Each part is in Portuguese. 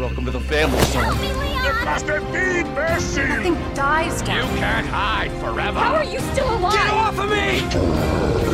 Welcome to the family, son. It must have been mercy! Nothing dies, You can't hide forever! How are you still alive? Get off of me!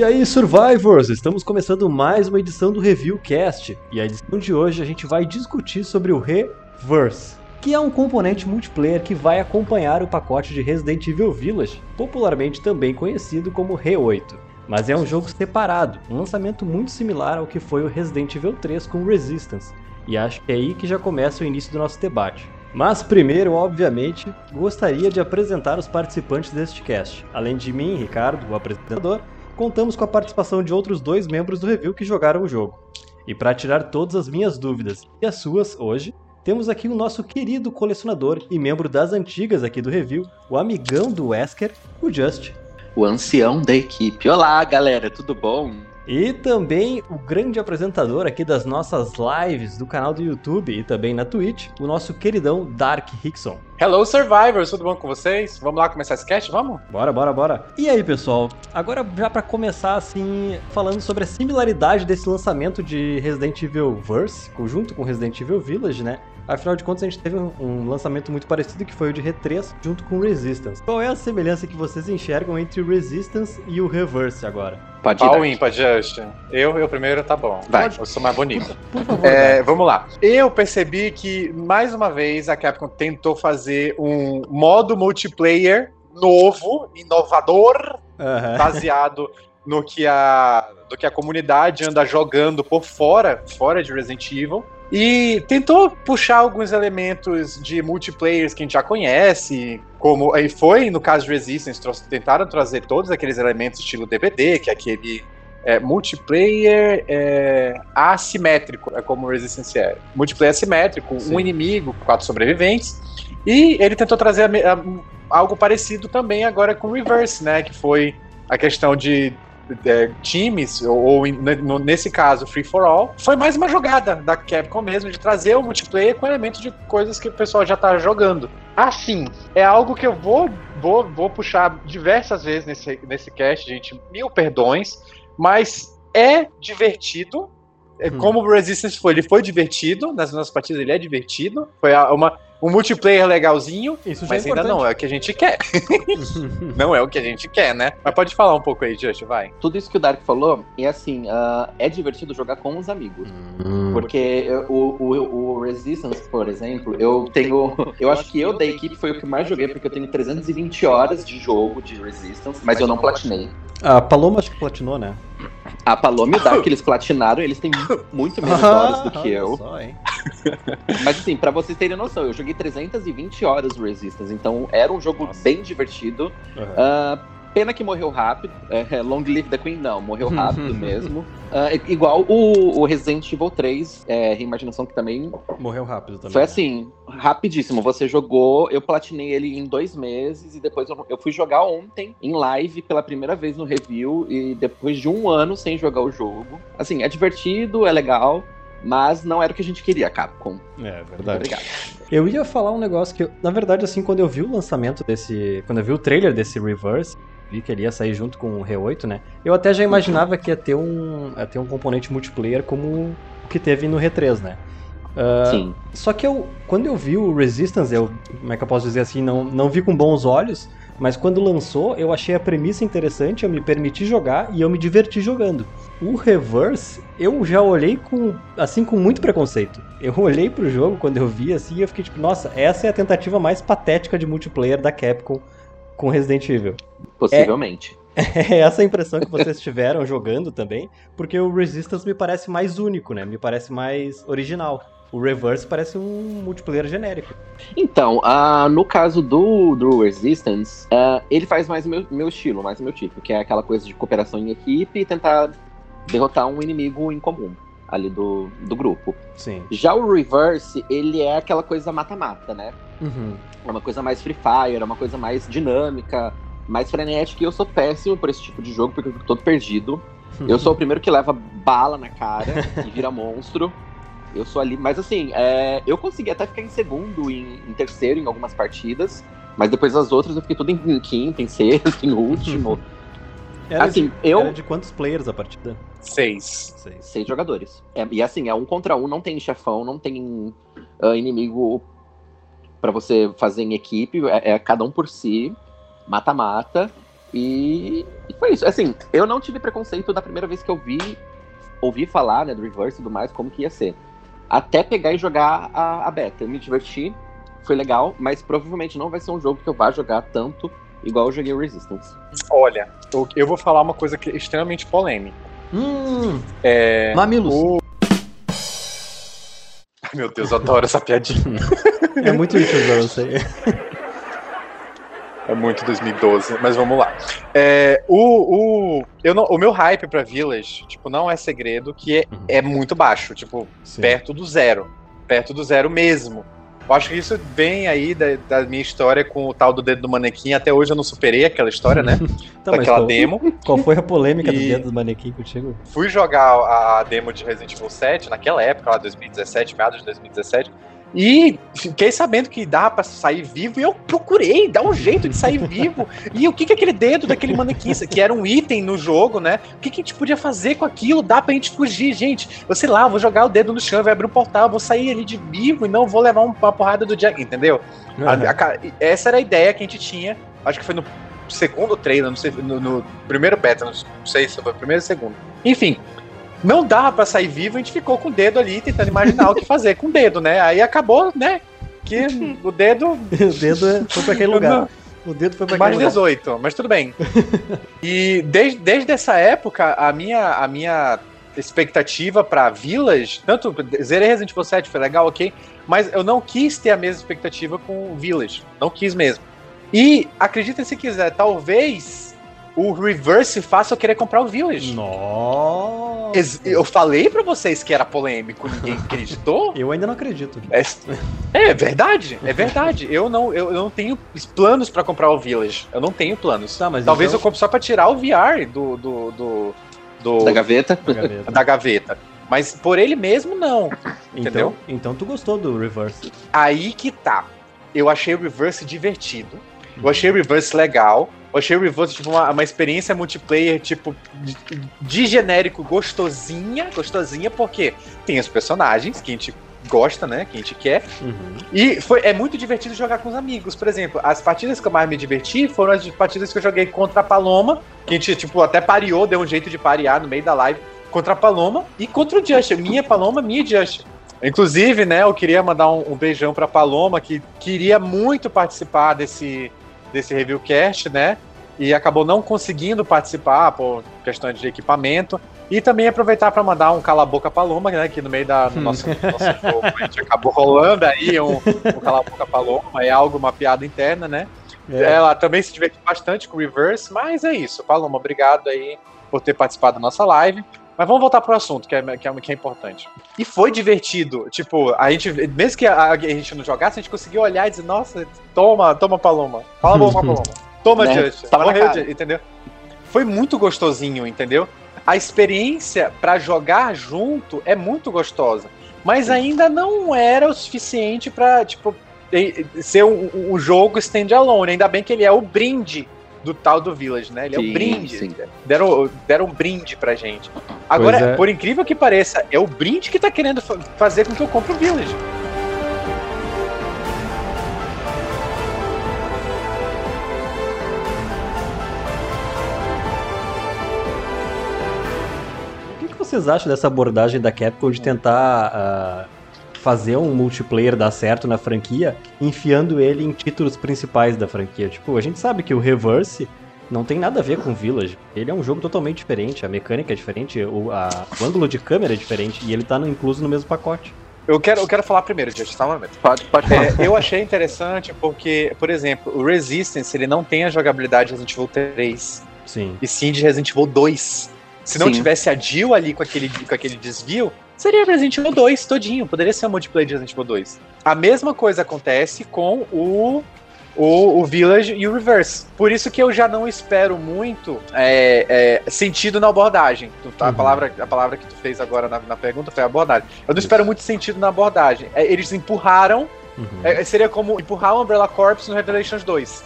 E aí, Survivors! Estamos começando mais uma edição do Review Cast. E a edição de hoje a gente vai discutir sobre o Reverse, que é um componente multiplayer que vai acompanhar o pacote de Resident Evil Village, popularmente também conhecido como Re8. Mas é um jogo separado, um lançamento muito similar ao que foi o Resident Evil 3 com Resistance. E acho que é aí que já começa o início do nosso debate. Mas primeiro, obviamente, gostaria de apresentar os participantes deste cast. Além de mim, Ricardo, o apresentador, contamos com a participação de outros dois membros do review que jogaram o jogo. E para tirar todas as minhas dúvidas e as suas hoje, temos aqui o nosso querido colecionador e membro das antigas aqui do review, o amigão do Wesker, o Just. o ancião da equipe. Olá, galera, tudo bom? E também o grande apresentador aqui das nossas lives do canal do YouTube e também na Twitch, o nosso queridão Dark Hickson. Hello Survivors, tudo bom com vocês? Vamos lá começar esse cast, vamos? Bora, bora, bora. E aí, pessoal? Agora já pra começar assim, falando sobre a similaridade desse lançamento de Resident Evil Verse, junto com Resident Evil Village, né? Afinal de contas, a gente teve um, um lançamento muito parecido que foi o de Re3 junto com Resistance. Qual é a semelhança que vocês enxergam entre o Resistance e o Reverse agora? Pode ir. Dark. ímpar, Justin. Eu, eu primeiro, tá bom. Vai. Eu sou mais bonito. Por favor. É, vamos lá. Eu percebi que, mais uma vez, a Capcom tentou fazer um modo multiplayer novo, inovador, Aham. baseado no que a, do que a comunidade anda jogando por fora, fora de Resident Evil. E tentou puxar alguns elementos de multiplayers que a gente já conhece, como aí foi no caso de Resistance, trouxe- tentaram trazer todos aqueles elementos estilo DVD, que é aquele é, multiplayer é, assimétrico, é como Resistance é. Multiplayer assimétrico, Sim. um inimigo, quatro sobreviventes. E ele tentou trazer a a- algo parecido também agora com Reverse, né? Que foi a questão de é, times, ou, ou no- nesse caso, Free for All, foi mais uma jogada da Capcom mesmo, de trazer o multiplayer com elementos de coisas que o pessoal já tá jogando. Assim, é algo que eu vou, vou, vou puxar diversas vezes nesse, nesse cast, gente, mil perdões, mas é divertido. É Hum. Como o Resistance foi, ele foi divertido, nas nossas partidas ele é divertido, foi uma, um multiplayer legalzinho, Isso já mas é ainda não é o que a gente quer. não é o que a gente quer, né? Mas pode falar um pouco aí, Just, vai. Tudo isso que o Dark falou, é assim, ah, é divertido jogar com os amigos. Hum. Porque o, o, o Resistance, por exemplo, eu tenho. Eu acho que eu da equipe foi o que mais joguei, porque eu tenho 320 horas de jogo de Resistance, mas eu não platinei. A Paloma acho que platinou, né? A Paloma e o Dark, eles platinaram, eles têm muito menos horas do que eu. Só? Mas assim, pra vocês terem noção, eu joguei 320 horas do Resistance, então era um jogo Nossa. bem divertido. Aham. Ah, pena que morreu rápido. É, Long Live the Queen, não, morreu rápido mesmo. I- igual o, o Resident Evil 3, é, reimaginação que também Morreu rápido também. foi né? assim, rapidíssimo. Você jogou, eu platinei ele em dois meses e depois eu, eu fui jogar ontem em live pela primeira vez no review e depois de um ano sem jogar o jogo. Assim, é divertido, é legal, mas não era o que a gente queria, Capcom. É, Muito verdade. obrigado. Eu ia falar um negócio que, eu- na verdade, assim, quando eu vi o lançamento desse. Quando eu vi o trailer desse Reverse, vi que ele ia sair junto com o Re8, né? Eu até já imaginava que ia ter um, ia ter um componente multiplayer como o que teve no Re3, né? Ah, Sim. Só que eu, quando eu vi o Resistance, eu, como é que eu posso dizer assim, não, não vi com bons olhos, mas quando lançou, eu achei a premissa interessante, eu me permiti jogar e eu me diverti jogando. O Reverse, eu já olhei com, assim, com muito preconceito. Eu olhei pro jogo quando eu vi assim e eu fiquei tipo, nossa, essa é a tentativa mais patética de multiplayer da Capcom com Resident Evil. Possivelmente. É essa a impressão que vocês tiveram jogando também, porque o Resistance me parece mais único, né? Me parece mais original. O Reverse parece um multiplayer genérico. Então, ah, no caso do, do Resistance, ah, ele faz mais o meu, meu estilo, mais o meu tipo, que é aquela coisa de cooperação em equipe e tentar derrotar um inimigo em comum ali do, do grupo. Sim. Já o Reverse, ele é aquela coisa mata-mata, né? Uhum. É uma coisa mais Free Fire, é uma coisa mais dinâmica, mais frenética, e eu sou péssimo por esse tipo de jogo, porque eu fico todo perdido. Eu sou o primeiro que leva bala na cara e vira monstro. Eu sou ali, mas assim, é, eu consegui até ficar em segundo, em, em, terceiro em algumas partidas, mas depois das outras eu fiquei tudo em, em quinto, em sexto, em último. Era assim, de, eu. Era de quantos players a partida? Seis. Seis, Seis jogadores. É, e assim, é um contra um, não tem chefão, não tem uh, inimigo para você fazer em equipe, é, é cada um por si, mata-mata. E, e, foi isso. Assim, eu não tive preconceito da primeira vez que eu vi, ouvi falar, né, do reverse e tudo mais, como que ia ser. Até pegar e jogar a, a beta. Eu me diverti, foi legal, mas provavelmente não vai ser um jogo que eu vá jogar tanto igual eu joguei o Resistance. Olha, eu, eu vou falar uma coisa que é extremamente polêmica. Hum, é, Mamilos. O... Ai, meu Deus, eu adoro essa piadinha. é muito YouTube, eu sei. É muito 2012, mas vamos lá. É, o, o, eu não, o meu hype pra Village, tipo, não é segredo que é, uhum. é muito baixo, tipo, Sim. perto do zero. Perto do zero mesmo. Eu acho que isso vem aí da, da, minha história com o tal do dedo do manequim. Até hoje eu não superei aquela história, né? então, Daquela qual, demo. Qual foi a polêmica e do dedo do manequim contigo? Fui jogar a demo de Resident Evil 7 naquela época, lá 2017, meados de 2017. E fiquei sabendo que dá para sair vivo e eu procurei dar um jeito de sair vivo. E o que que aquele dedo daquele manequim, que era um item no jogo, né? O que, que a gente podia fazer com aquilo? Dá pra gente fugir, gente. Eu sei lá, vou jogar o dedo no chão, vai abrir um portal, vou sair ali de vivo e não vou levar uma porrada do Jack, entendeu? Uhum. A, a, essa era a ideia que a gente tinha. Acho que foi no segundo trailer, não sei, no, no primeiro beta, não sei se foi o primeiro ou segundo. Enfim, não dava para sair vivo, a gente ficou com o dedo ali tentando imaginar o que fazer com o dedo, né? Aí acabou, né? Que o dedo. o dedo foi para aquele lugar. O dedo foi pra Mais 18, mas tudo bem. e desde, desde essa época, a minha, a minha expectativa para Village, tanto zerei Resident Evil 7, foi legal, ok, mas eu não quis ter a mesma expectativa com Village. Não quis mesmo. E acredita se quiser, talvez o reverse faça eu querer comprar o Village. Nossa! Eu falei para vocês que era polêmico, ninguém acreditou? eu ainda não acredito. É, é, verdade, é verdade. Eu não, eu, não tenho planos para comprar o Village. Eu não tenho planos. Tá, mas Talvez então... eu compre só para tirar o VR do, do, do, do... Da gaveta? Da gaveta. da gaveta. Mas por ele mesmo, não. Entendeu? Então, então tu gostou do Reverse. Aí que tá. Eu achei o Reverse divertido. Eu achei o Reverse legal. Eu achei o Reverse tipo, uma, uma experiência multiplayer, tipo, de, de, genérico gostosinha, gostosinha, porque tem os personagens que a gente gosta, né? Que a gente quer. Uhum. E foi, é muito divertido jogar com os amigos. Por exemplo, as partidas que eu mais me diverti foram as partidas que eu joguei contra a Paloma, que a gente, tipo, até pareou, deu um jeito de parear no meio da live contra a Paloma e contra o Just. Minha Paloma, minha Just. Inclusive, né, eu queria mandar um, um beijão pra Paloma, que queria muito participar desse, desse review cast, né? E acabou não conseguindo participar por questões de equipamento. E também aproveitar para mandar um cala-boca paloma, né? Que no meio da, do nosso, nosso jogo a gente acabou rolando aí um, um cala-boca paloma, é algo, uma piada interna, né? É. Ela também se divertiu bastante com o Reverse, mas é isso. Paloma, obrigado aí por ter participado da nossa live. Mas vamos voltar pro assunto, que é, que é, que é importante. E foi divertido. Tipo, a gente, mesmo que a, a, gente não jogasse, a gente conseguiu olhar e dizer, nossa, toma, toma, Paloma. Fala bom, Paloma. Toma, né? Just. Morreu, entendeu? Foi muito gostosinho, entendeu? A experiência para jogar junto é muito gostosa. Mas ainda não era o suficiente para tipo, ser um, um jogo standalone. Ainda bem que ele é o brinde do tal do Village, né? Ele sim, é o brinde. Sim. Deram, deram um brinde pra gente. Agora, é. por incrível que pareça, é o brinde que tá querendo fazer com que eu compre o Village. O que, vocês acham dessa abordagem da Capcom de tentar uh fazer um multiplayer dar certo na franquia, enfiando ele em títulos principais da franquia. Tipo, a gente sabe que o Reverse não tem nada a ver com Village. Ele é um jogo totalmente diferente, a mecânica é diferente, o, a, o ângulo de câmera é diferente e ele tá no, incluso no mesmo pacote. Eu quero, eu quero falar primeiro, gente, só um momento. Pode, pode falar. É, eu achei interessante porque, por exemplo, o Resistance ele não tem a jogabilidade de Resident Evil 3. Sim. E sim de Resident Evil 2. Se não sim. tivesse a Jill ali com aquele, com aquele desvio, seria Resident Evil 2 todinho, poderia ser um multiplayer de Resident Evil 2. A mesma coisa acontece com o o, o Village e o Reverse. Por isso que eu já não espero muito é, é, sentido na abordagem. A, Uhum. palavra, a palavra que tu fez agora na, na pergunta foi abordagem. Eu não espero muito sentido na abordagem. É, eles empurraram Uhum. é, seria como empurrar o Umbrella Corps no Revelations 2.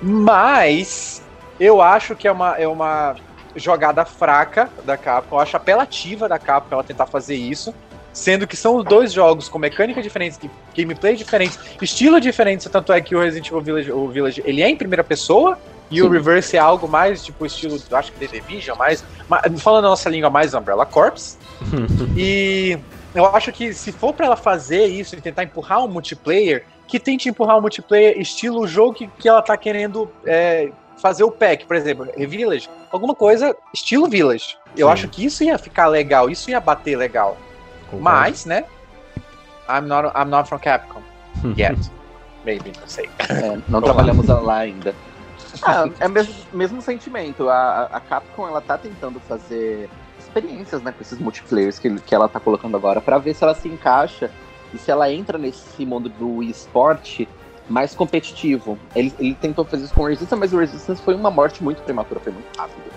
Mas eu acho que é uma, é uma jogada fraca da Capcom. Eu acho apelativa da Capcom ela tentar fazer isso. Sendo que são dois jogos com mecânica diferentes, que- gameplay diferentes, estilo diferente, tanto é que o Resident Evil Village, o Village ele é em primeira pessoa, e o Sim. Reverse é algo mais, tipo, estilo, acho que The Division, mais, ma- falando a nossa língua, mais Umbrella Corps. E eu acho que se for pra ela fazer isso e tentar empurrar um multiplayer, que tente empurrar um multiplayer estilo o jogo que, que ela tá querendo é, fazer o pack, por exemplo, Village, alguma coisa estilo Village. Eu Sim. acho que isso ia ficar legal, isso ia bater legal. Concordo. Mas, né? I'm not, I'm not from Capcom yet. Maybe, não sei. É, não trabalhamos lá ainda. Ah, é o mesmo, mesmo sentimento. A, a Capcom ela tá tentando fazer experiências né, com esses multiplayers que, que ela tá colocando agora pra ver se ela se encaixa e se ela entra nesse mundo do esporte mais competitivo. Ele, ele tentou fazer isso com o Resistance, mas o Resistance foi uma morte muito prematura, foi muito rápido.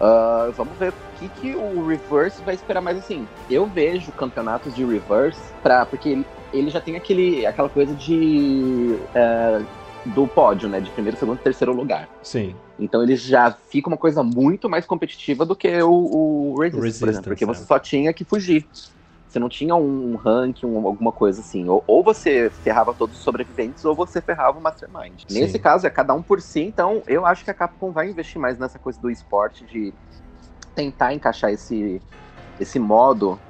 Ah, vamos ver o que, que o Reverse vai esperar mais assim. Eu vejo campeonatos de Reverse pra, porque ele, ele já tem aquele, aquela coisa de é, do pódio, né? De primeiro, segundo e terceiro lugar. Sim. Então ele já fica uma coisa muito mais competitiva do que o, o Resistance, por Resistance, exemplo. Porque é. você só tinha que fugir. Você não tinha um ranking, um- alguma coisa assim. Ou, ou você ferrava todos os sobreviventes, ou você ferrava o Mastermind. Sim. Nesse caso, é cada um por si, então eu acho que a Capcom vai investir mais nessa coisa do esporte, de tentar encaixar esse, esse modo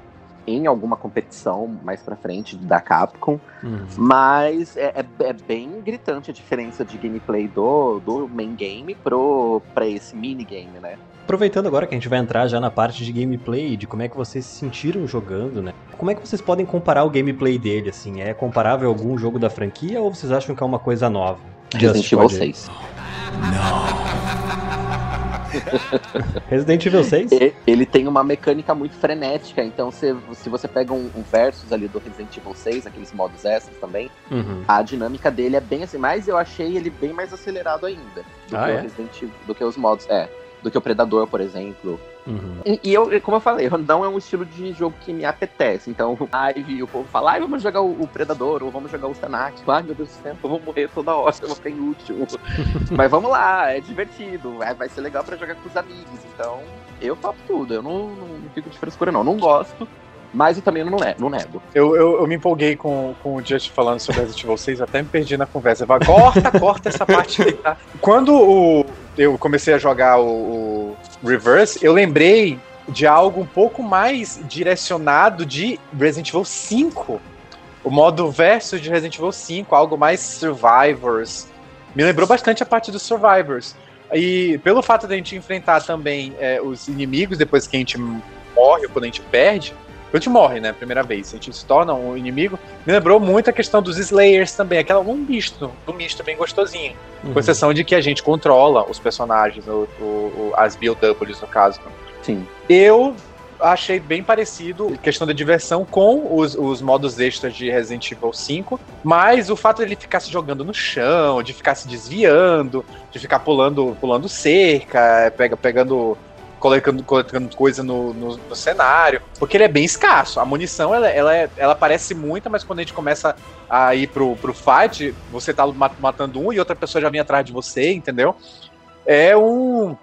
em alguma competição mais pra frente da Capcom. Uhum. Mas é, é- é bem gritante a diferença de gameplay do, do main game pro, pra esse minigame, né? Aproveitando agora que a gente vai entrar já na parte de gameplay, de como é que vocês se sentiram jogando, né? Como é que vocês podem comparar o gameplay dele, assim? É comparável a algum jogo da franquia ou vocês acham que é uma coisa nova? Resident Evil pode- 6. Resident Evil 6? E- Ele tem uma mecânica muito frenética, então se, se você pega um, um versus ali do Resident Evil 6, aqueles modos extras também, Uhum. a dinâmica dele é bem assim, mas eu achei ele bem mais acelerado ainda do, Ah, que, é? o Resident Evil, do que os modos. É, do que o Predador, por exemplo. Uhum. E, e eu, como eu falei, não é um estilo de jogo que me apetece. Então, aí o povo fala, ai, vamos jogar o, o Predador, ou vamos jogar o Stanak. Ai, meu Deus do céu, eu vou morrer toda hora, eu vou ficar inútil. Mas vamos lá, é divertido, vai, vai ser legal pra jogar com os amigos. Então, eu topo tudo, eu não, não fico de frescura, não. Não gosto, mas eu também não, ne- não nego. Eu, eu, eu me empolguei com, com o Just falando sobre Resident Evil 6, até me perdi na conversa. Falei, corta, corta essa parte aí, tá? Quando o, eu comecei a jogar o, o Reverse, eu lembrei de algo um pouco mais direcionado de Resident Evil 5. O modo versus de Resident Evil 5, algo mais Survivors. Me lembrou bastante a parte dos Survivors. E pelo fato de a gente enfrentar também é, os inimigos depois que a gente morre ou quando a gente perde, a gente morre, né, primeira vez, a gente se torna um inimigo, me lembrou muito a questão dos Slayers também, aquela um misto, um misto bem gostosinho. Uhum. Com exceção de que a gente controla os personagens, o, o- as BOWs no caso. Sim. Eu achei bem parecido, questão da diversão, com os, os modos extras de Resident Evil 5, mas o fato dele ficar se jogando no chão, de ficar se desviando, de ficar pulando, pulando cerca, pega, pegando. Colocando, colocando coisa no, no, no cenário, porque ele é bem escasso. A munição ela, ela, é- ela parece muita, mas quando a gente começa a ir pro, pro fight, você tá ma- matando um e outra pessoa já vem atrás de você, entendeu? É um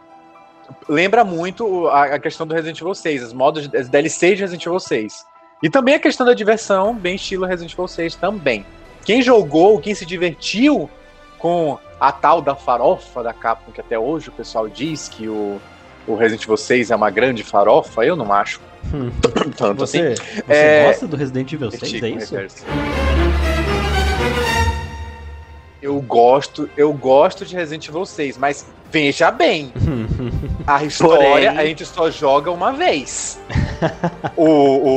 lembra muito a, a questão do Resident Evil 6, os modos, as DLCs de Resident Evil 6. E também a questão da diversão, bem estilo Resident Evil 6 também. Quem jogou, quem se divertiu com a tal da farofa da Capcom, que até hoje o pessoal diz que o, o Resident Evil 6 é uma grande farofa, eu não acho Hum. tanto assim. Você, você É, gosta do Resident Evil 6, Critico é o isso? reverso. Eu gosto, eu gosto de Resident Evil 6, mas veja bem, a história Porém- a gente só joga uma vez. o,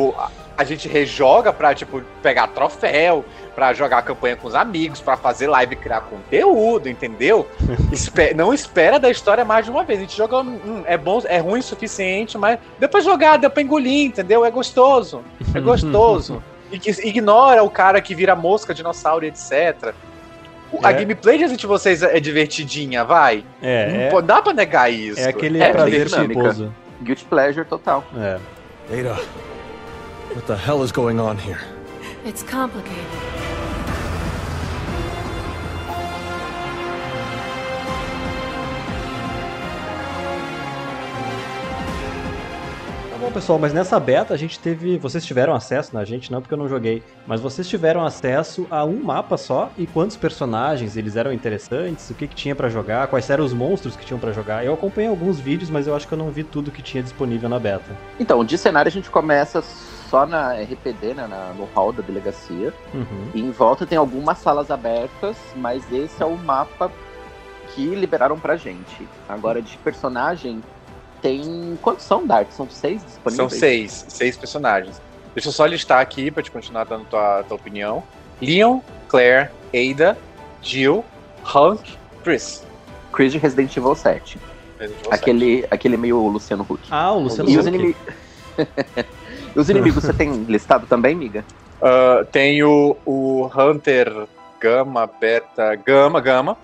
o- a- a gente rejoga pra, tipo, pegar troféu, pra jogar a campanha com os amigos, pra fazer live e criar conteúdo, entendeu? Espe- não espera da história mais de uma vez. A gente joga. hum, é bom, é ruim o suficiente, mas depois jogar, deu pra engolir, entendeu? É gostoso. É gostoso. Ig- Ignora o cara que vira mosca, dinossauro, etc. A É. gameplay de Resident 6 é divertidinha, vai. É, Não é, pô- dá pra negar isso. é aquele É, prazer dinâmica. Guilty pleasure total. É. Ada, what the hell is going on here? It's complicated. Tá bom, pessoal, mas nessa beta a gente teve. Vocês tiveram acesso, na gente não, porque eu não joguei. Mas vocês tiveram acesso a um mapa só e quantos personagens eles eram interessantes, o que, que tinha pra jogar, quais eram os monstros que tinham pra jogar. Eu acompanhei alguns vídeos, mas eu acho que eu não vi tudo que tinha disponível na beta. Então, de cenário a gente começa só na RPD, né, na- no hall da delegacia. Uhum. E em volta tem algumas salas abertas, mas esse é o mapa que liberaram pra gente. Agora, de personagem, tem. Quantos são, Dark? São seis São disponíveis? seis, seis personagens. Deixa eu só listar aqui pra te continuar dando tua, tua opinião. Leon, Claire, Ada, Jill, Hulk, Chris. Chris de Resident Evil 7. Resident Evil Aquele, aquele meio Luciano Huck. Ah, o Luciano e os Huck. inimigos. os inimigos você tem listado também, miga? Uh, tem o, o Hunter Gama, Beta, Gama, Gama.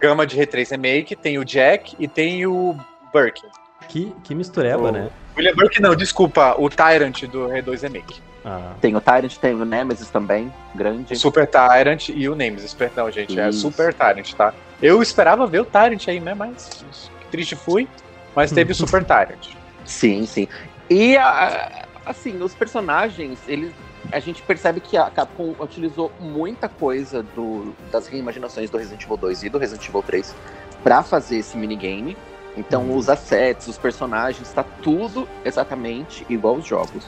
Gama de R3 Remake, tem o Jack e tem o Birkin. Que, que mistureba, O- né? William Birkin não, desculpa, o Tyrant do R2 Remake. Ah. Tem o Tyrant, tem o Nemesis também, O grande. Super Tyrant e o Nemesis, perdão, gente, é Isso. Super Tyrant, tá? Eu esperava ver o Tyrant aí, né, mas triste fui, mas teve o Super Tyrant. Sim, sim. E a- assim, os personagens, eles. A gente percebe que a Capcom utilizou muita coisa do, das reimaginações do Resident Evil 2 e do Resident Evil 3 pra fazer esse minigame. Então, Uhum. os assets, os personagens, tá tudo exatamente igual aos jogos.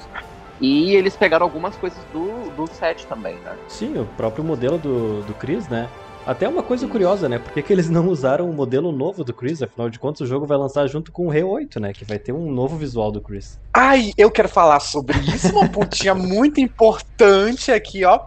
E eles pegaram algumas coisas do, do set também, né? Sim, o próprio modelo do, do Chris, né? Até uma coisa curiosa, né? Por que, que eles não usaram o modelo novo do Chris? Afinal de contas, o jogo vai lançar junto com o Re8, né? Que vai ter um novo visual do Chris. Ai, eu quero falar sobre isso, uma pontinha muito importante aqui, ó.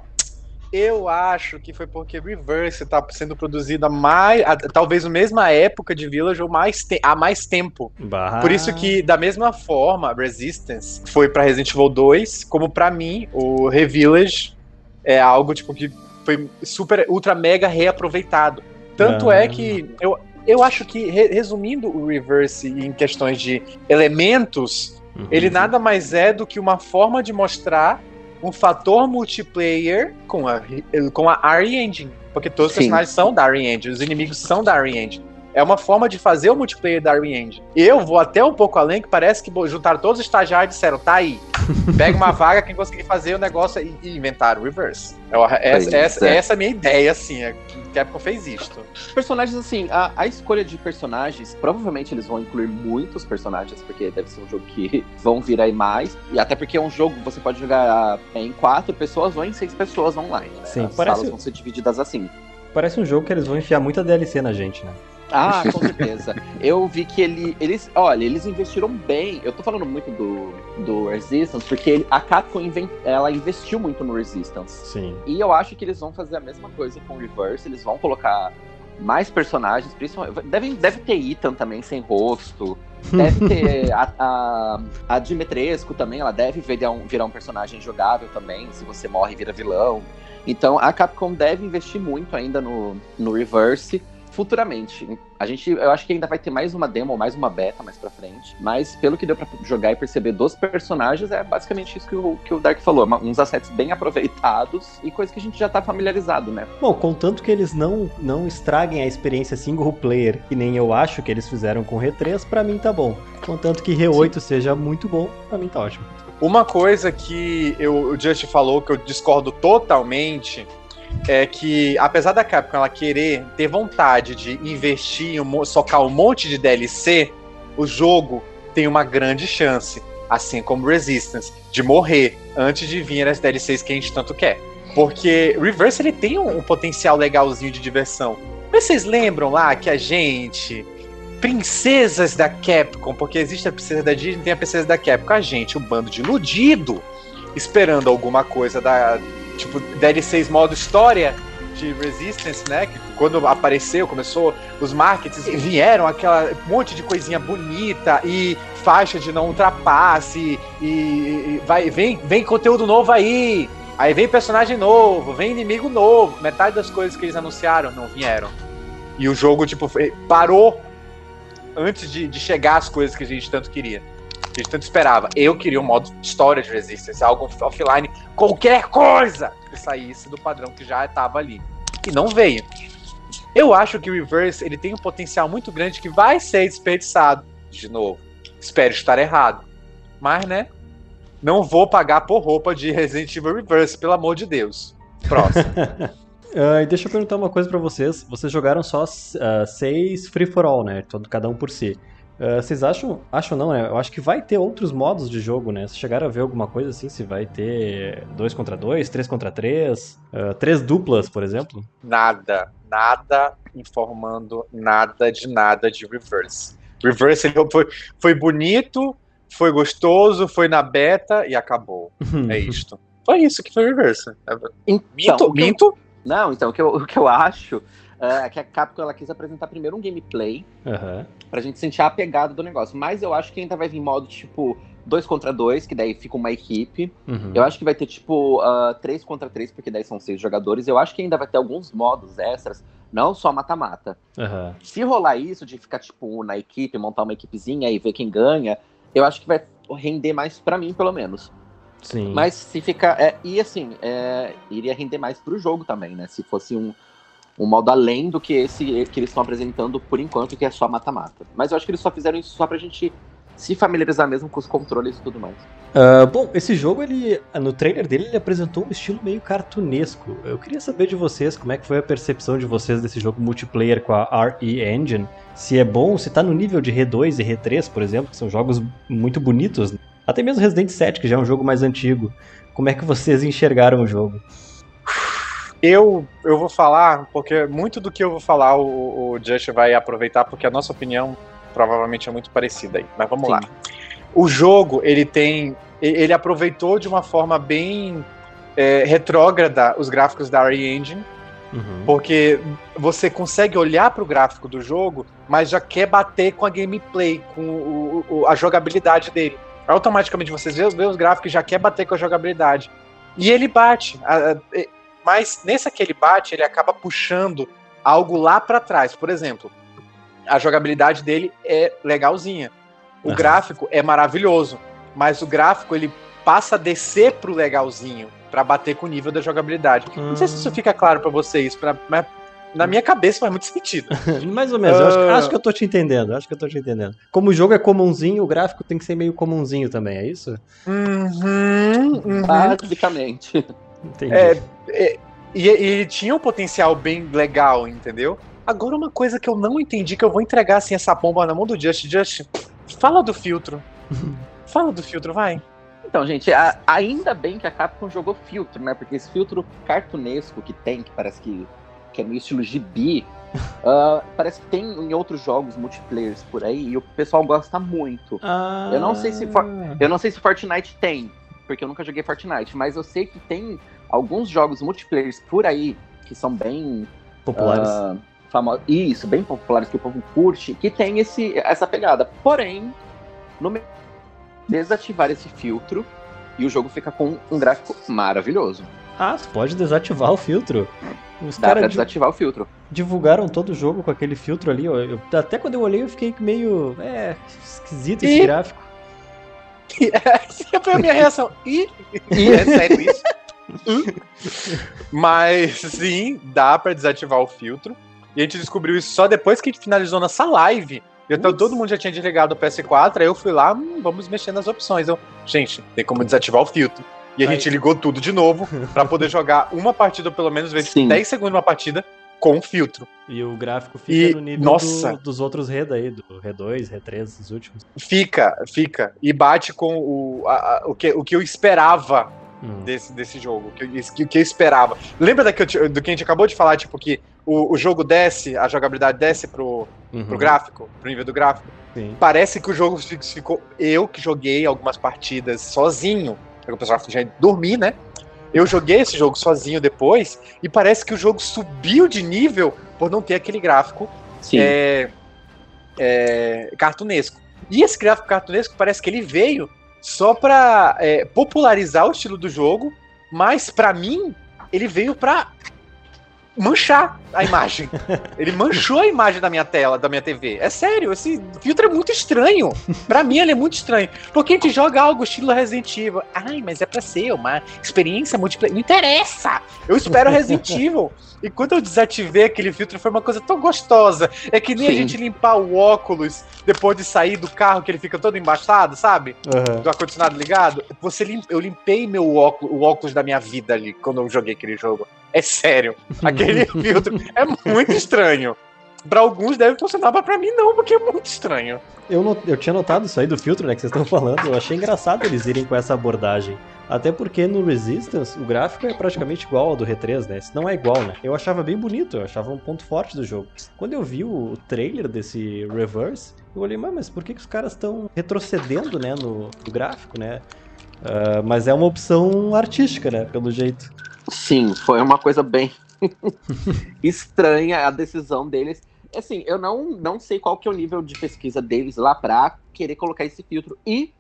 Eu acho que foi porque Reverse tá sendo produzida mais, a- talvez na mesma época de Village ou mais há mais tempo. Bah. Por isso que, da mesma forma, Resistance foi pra Resident Evil 2, como pra mim, o Revillage é algo tipo que foi super, ultra mega reaproveitado. Tanto Ah. é que eu, eu acho que, re- resumindo o Reverse em questões de elementos, Uhum. ele nada mais é do que uma forma de mostrar um fator multiplayer com a, com a RE Engine. Porque todos os personagens são da RE Engine, os inimigos são da RE Engine. É uma forma de fazer o multiplayer da RE Engine. Eu vou até um pouco além, que parece que juntaram todos os estagiários e disseram, tá aí, pega uma vaga, quem conseguir fazer o negócio e, e inventaram o reverse. Eu- essa, Pois essa, é. essa é a minha ideia, assim, é que Capcom fez isto. Personagens, assim, a, a escolha de personagens, provavelmente eles vão incluir muitos personagens, porque deve ser um jogo que vão vir aí mais. E até porque é um jogo que você pode jogar é, em quatro pessoas ou em seis pessoas online, né? Sim, As parece- salas vão ser divididas assim. Parece um jogo que eles vão enfiar muita DLC na gente, né? Ah, com certeza. Eu vi que ele, eles, olha, eles investiram bem. Eu tô falando muito do, do Resistance, porque ele- a Capcom inven- ela investiu muito no Resistance. Sim. E eu acho que eles vão fazer a mesma coisa com o Reverse. Eles vão colocar mais personagens, principalmente. Deve, deve ter Ethan também sem rosto. Deve ter a, a, a Dimitrescu também, ela deve virar um, virar um personagem jogável também. Se você morre, vira vilão. Então a Capcom deve investir muito ainda no, no Reverse futuramente. A gente, eu acho que ainda vai ter mais uma demo, mais uma beta mais pra frente. Mas pelo que deu pra jogar e perceber dos personagens, é basicamente isso que o, que o Dark falou. uma- Uns assets bem aproveitados e coisa que a gente já tá familiarizado, né? Bom, contanto que eles não, não estraguem a experiência single player, que nem eu acho que eles fizeram com o Re3, pra mim tá bom. Contanto que Re8 seja muito bom, pra mim tá ótimo. Uma coisa que eu, o Just falou que eu discordo totalmente é que, apesar da Capcom ela querer ter vontade de investir um, socar um monte de DLC, o jogo tem uma grande chance, assim como Resistance, de morrer antes de vir as DLCs que a gente tanto quer. Porque Reverse ele tem um, um potencial legalzinho de diversão. Mas vocês lembram lá que a gente princesas da Capcom, porque existe a princesa da Disney tem a princesa da Capcom. A gente, um bando de iludido, esperando alguma coisa da. Tipo, DLCs modo história de Resistance, né? Que quando apareceu, começou, os markets vieram, aquela monte de coisinha bonita e faixa de não ultrapasse, e, e vai, vem, vem conteúdo novo aí. Aí vem personagem novo, vem inimigo novo. Metade das coisas que eles anunciaram não vieram. E o jogo, tipo, parou antes de, de chegar as coisas que a gente tanto queria. A gente tanto esperava. Eu queria um modo história de Resistance, algo offline, qualquer coisa que saísse do padrão que já estava ali. E não veio. Eu acho que o Reverse ele tem um potencial muito grande que vai ser desperdiçado de novo. Espero estar errado. Mas, né? Não vou pagar por roupa de Resident Evil Reverse, pelo amor de Deus. Próximo. E deixa eu perguntar uma coisa pra vocês. Vocês jogaram só ah, seis free for all, né? Todo, cada um por si. Ah, vocês acham, acham não, né? Eu acho que vai ter outros modos de jogo, né? Vocês chegaram a ver alguma coisa assim? Se vai ter dois contra dois, três contra três, ah, três duplas, por exemplo? nada, nada informando nada de nada de Reverse. Reverse ele foi, foi bonito, foi gostoso, foi na beta e acabou. É isto. Foi isso que foi Reverse. Então, Minto, eu- minto? Não, então, o que eu, o que eu acho é que a Capcom ela quis apresentar primeiro um gameplay Aham. pra gente sentir a pegada do negócio. Mas eu acho que ainda vai vir modo tipo dois contra dois, que daí fica uma equipe. Uhum. Eu acho que vai ter tipo ah, três contra três, porque daí são seis jogadores. Eu acho que ainda vai ter alguns modos extras, não só mata-mata. Aham. Se rolar isso de ficar tipo na equipe, montar uma equipezinha e ver quem ganha, eu acho que vai render mais pra mim, pelo menos. Sim. Mas se ficar. É, e assim, é, iria render mais pro jogo também, né? Se fosse um, um modo além do que esse que eles estão apresentando por enquanto, que é só mata-mata. Mas eu acho que eles só fizeram isso só pra gente se familiarizar mesmo com os controles e tudo mais. Ah, bom, esse jogo, ele no trailer dele, ele apresentou um estilo meio cartunesco. Eu queria saber de vocês como é que foi a percepção de vocês desse jogo multiplayer com a RE Engine. Se é bom, se tá no nível de R2 e R3, por exemplo, que são jogos muito bonitos. Até mesmo Resident 7, que já é um jogo mais antigo. Como é que vocês enxergaram o jogo? Eu, eu vou falar, porque muito do que eu vou falar o, o Just vai aproveitar, porque a nossa opinião provavelmente é muito parecida aí. Mas vamos Sim. lá. O jogo, ele tem. Ele aproveitou de uma forma bem é, retrógrada os gráficos da RE Engine, Uhum. porque você consegue olhar para o gráfico do jogo, mas já quer bater com a gameplay, com o- o- a jogabilidade dele. Automaticamente você vê, vê os gráficos e já quer bater com a jogabilidade. E ele bate. a- a- mas nesse que ele bate, ele acaba puxando algo lá para trás. Por exemplo, a jogabilidade dele é legalzinha. O Aham. gráfico é maravilhoso, mas o gráfico ele passa a descer pro legalzinho para bater com o nível da jogabilidade. Não sei se isso fica claro para vocês, pra, mas na minha cabeça faz muito sentido. Mais ou menos, eu acho, Ah. acho que eu tô te entendendo, acho que eu tô te entendendo. Como o jogo é comunzinho, o gráfico tem que ser meio comunzinho também, é isso? Uhum, uhum. Basicamente. Entendi. É, é, e, e ele tinha um potencial bem legal, entendeu? Agora, uma coisa que eu não entendi, que eu vou entregar assim essa bomba na mão do Just. Just, fala do filtro. fala do filtro, vai. Então, gente, a- ainda bem que a Capcom jogou filtro, né? Porque esse filtro cartunesco que tem, que parece que, que é meio estilo gibi, ah, parece que tem em outros jogos multiplayers por aí e o pessoal gosta muito. Ah. Eu não sei se for- Eu não sei se Fortnite tem, porque eu nunca joguei Fortnite, mas eu sei que tem alguns jogos multiplayers por aí que são bem populares. ah, famosos. Isso, bem populares que o povo curte, que tem esse, essa pegada. Porém, no desativar esse filtro e o jogo fica com um gráfico maravilhoso. Ah, tu pode desativar o filtro. Os Dá pra desativar o filtro. divulgaram todo o jogo com aquele filtro ali. ó. Eu- até quando eu olhei, eu fiquei meio. É, esquisito esse E- gráfico. Essa foi a minha reação. Ih, é sério isso? Mas sim, dá pra desativar o filtro. E a gente descobriu isso só depois que a gente finalizou nossa live. Então todo mundo já tinha desligado o PS4, aí eu fui lá, hum, vamos mexer nas opções. Eu, gente, tem como desativar o filtro. E a Aí- gente ligou tudo de novo pra poder jogar uma partida, pelo menos vezes Sim. 10 segundos uma partida com filtro. E o gráfico fica E- no nível nossa. do- dos outros Red aí, do R2, R3, os últimos. Fica, fica. E bate com o, a- a- o, que, o que eu esperava Hum. desse, desse jogo, o que, eu- o que eu esperava. Lembra da que eu do que a gente acabou de falar, tipo, que o, o jogo desce, a jogabilidade desce pro, Uhum, pro gráfico, pro nível do gráfico? sim. Parece que o jogo fi- ficou. Eu que joguei algumas partidas sozinho, o pessoal já dormir, né? Eu joguei esse jogo sozinho depois, e parece que o jogo subiu de nível por não ter aquele gráfico é, é, cartunesco. E esse gráfico cartunesco parece que ele veio só pra é, popularizar o estilo do jogo Mas pra mim, ele veio pra manchar a imagem. Ele manchou a imagem da minha tela, da minha TV. É sério, esse filtro é muito estranho. Pra mim, ele é muito estranho. Porque a gente joga algo estilo Resident Evil. Ai, mas é pra ser uma experiência multiplayer. Não interessa! Eu espero Resident Evil. E quando eu desativei aquele filtro, foi uma coisa tão gostosa. É que nem a Sim. gente limpar o óculos depois de sair do carro, que ele fica todo embaçado, sabe? Aham. do ar-condicionado ligado, você eu limpei meu óculos, o óculos da minha vida ali quando eu joguei aquele jogo. É sério. Aquele filtro é muito estranho. Pra alguns deve funcionar, mas pra mim não, porque é muito estranho. Eu, não- eu tinha notado isso aí do filtro, né, que vocês estão falando. Eu achei engraçado eles irem com essa abordagem. Até porque no Resistance o gráfico é praticamente igual ao do R3, né? Se não é igual, né? Eu achava bem bonito, eu achava um ponto forte do jogo. Quando eu vi o trailer desse Reverse, eu olhei, "Mas, mas por que, que os caras estão retrocedendo, né, no, no gráfico, né? Ah, mas é uma opção artística, né? Pelo jeito. Sim, foi uma coisa bem estranha a decisão deles. Assim, eu não, não sei qual que é o nível de pesquisa deles lá pra querer colocar esse filtro. E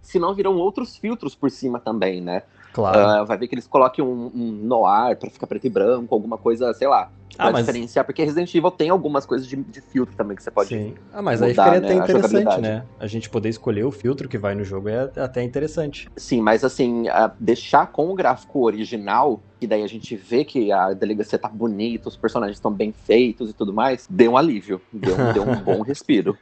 se não viram outros filtros por cima também, né? Claro. Ah, vai ver que eles coloquem um, um noir pra ficar preto e branco, alguma coisa, sei lá, pra Ah, mas- diferenciar. Porque Resident Evil tem algumas coisas de, de filtro também que você pode Sim. Ah, mas aí mudar, ficaria né, até a interessante, né? A gente poder escolher o filtro que vai no jogo é até interessante. Sim, mas assim, a- deixar com o gráfico original, e daí a gente vê que a delegacia tá bonita, os personagens estão bem feitos e tudo mais, deu um alívio, deu, deu um bom respiro.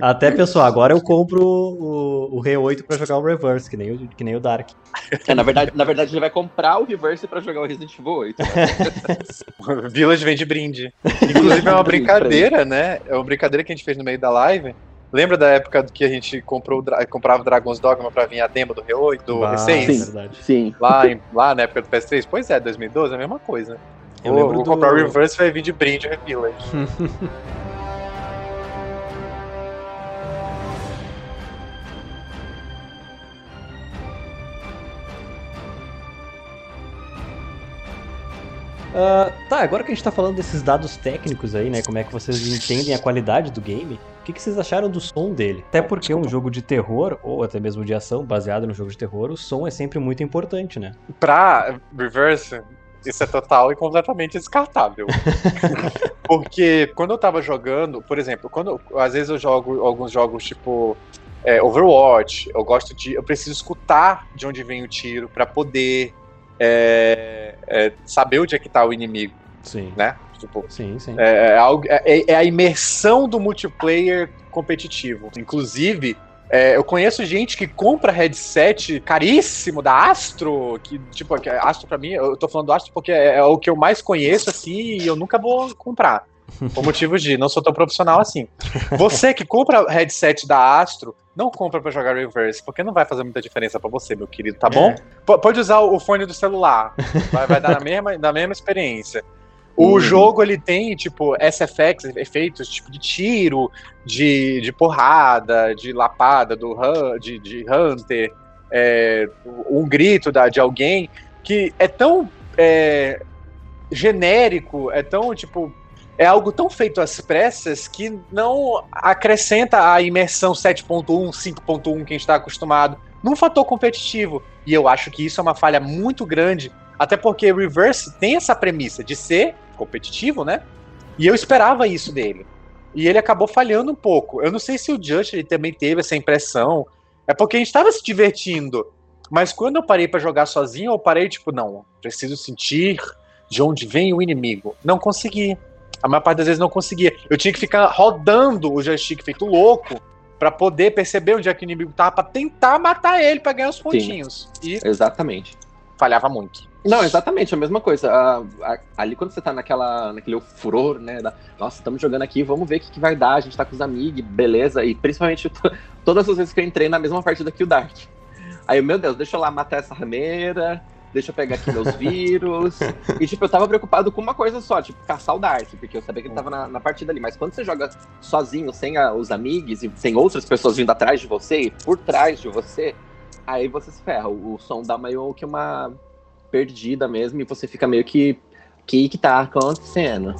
Até, pessoal, agora eu compro o, o R8 pra jogar o Reverse, que nem o, que nem o Dark. É, na, verdade, na verdade, ele vai comprar o Reverse pra jogar o Resident Evil 8. né? Village vem de brinde. Inclusive é uma brincadeira, né? É uma brincadeira que a gente fez no meio da live. Lembra da época que a gente comprou, comprava o Dragon's Dogma pra vir a demo do R8, do Bah, R6? Sim. verdade. Sim. Lá, em- lá na época do PS3? Pois é, 2012, é a mesma coisa. Eu vou, lembro vou do- comprar o Reverse vai vir de brinde o Village. Ah, tá, agora que a gente tá falando desses dados técnicos aí, né? Como é que vocês entendem a qualidade do game? O que, que vocês acharam do som dele? Até porque um jogo de terror, ou até mesmo de ação, baseado no jogo de terror, o som é sempre muito importante, né? Pra Reverse, isso é total e completamente descartável. Porque quando eu tava jogando, por exemplo, quando às vezes eu jogo alguns jogos tipo é, Overwatch, eu gosto de. Eu preciso escutar de onde vem o tiro pra poder é, é, saber onde é que tá o inimigo, Sim. né? Tipo, Sim, sim. é, é algo- é- é a imersão do multiplayer competitivo. Inclusive, é, eu conheço gente que compra headset caríssimo da Astro, que, tipo, Astro pra mim, eu tô falando do Astro porque é, é o que eu mais conheço, assim, e eu nunca vou comprar. Por motivos de não sou tão profissional assim. Você que compra headset da Astro, não compra pra jogar Reverse, porque não vai fazer muita diferença pra você, meu querido, tá bom? É. Pode usar o fone do celular, vai, vai dar na mesma, na mesma experiência. O Uhum. jogo ele tem tipo SFX, efeitos tipo de tiro, de, de porrada, de lapada do de, de Hunter, é, um grito da, de alguém que é tão é, genérico, é tão tipo é algo tão feito às pressas que não acrescenta a imersão 7.1, 5.1 que a gente está acostumado num fator competitivo. E eu acho que isso é uma falha muito grande, até porque Reverse tem essa premissa de ser competitivo, né? E eu esperava isso dele. E ele acabou falhando um pouco. Eu não sei se o Just ele também teve essa impressão. É porque a gente estava se divertindo. Mas quando eu parei para jogar sozinho, eu parei tipo, não, preciso sentir de onde vem o inimigo. Não consegui. A maior parte das vezes não conseguia. Eu tinha que ficar rodando o joystick feito louco para poder perceber onde é que o inimigo tava para tentar matar ele para ganhar os pontinhos. E Exatamente. falhava muito. Não, exatamente, a mesma coisa. Ah, ah, ali quando você tá naquela, naquele furor, né? Da, Nossa, estamos jogando aqui, vamos ver o que, que vai dar. A gente tá com os amigos, beleza. E principalmente to- todas as vezes que eu entrei na mesma partida que o Dark. Aí, meu Deus, deixa eu lá matar essa rameira, deixa eu pegar aqui meus vírus. e, tipo, eu tava preocupado com uma coisa só, tipo, caçar o Dark, porque eu sabia que ele tava na, na partida ali. Mas quando você joga sozinho, sem a- os amigos e sem outras pessoas vindo atrás de você e por trás de você, aí você se ferra. O, o som dá meio que uma perdida mesmo e você fica meio que. O que que tá acontecendo?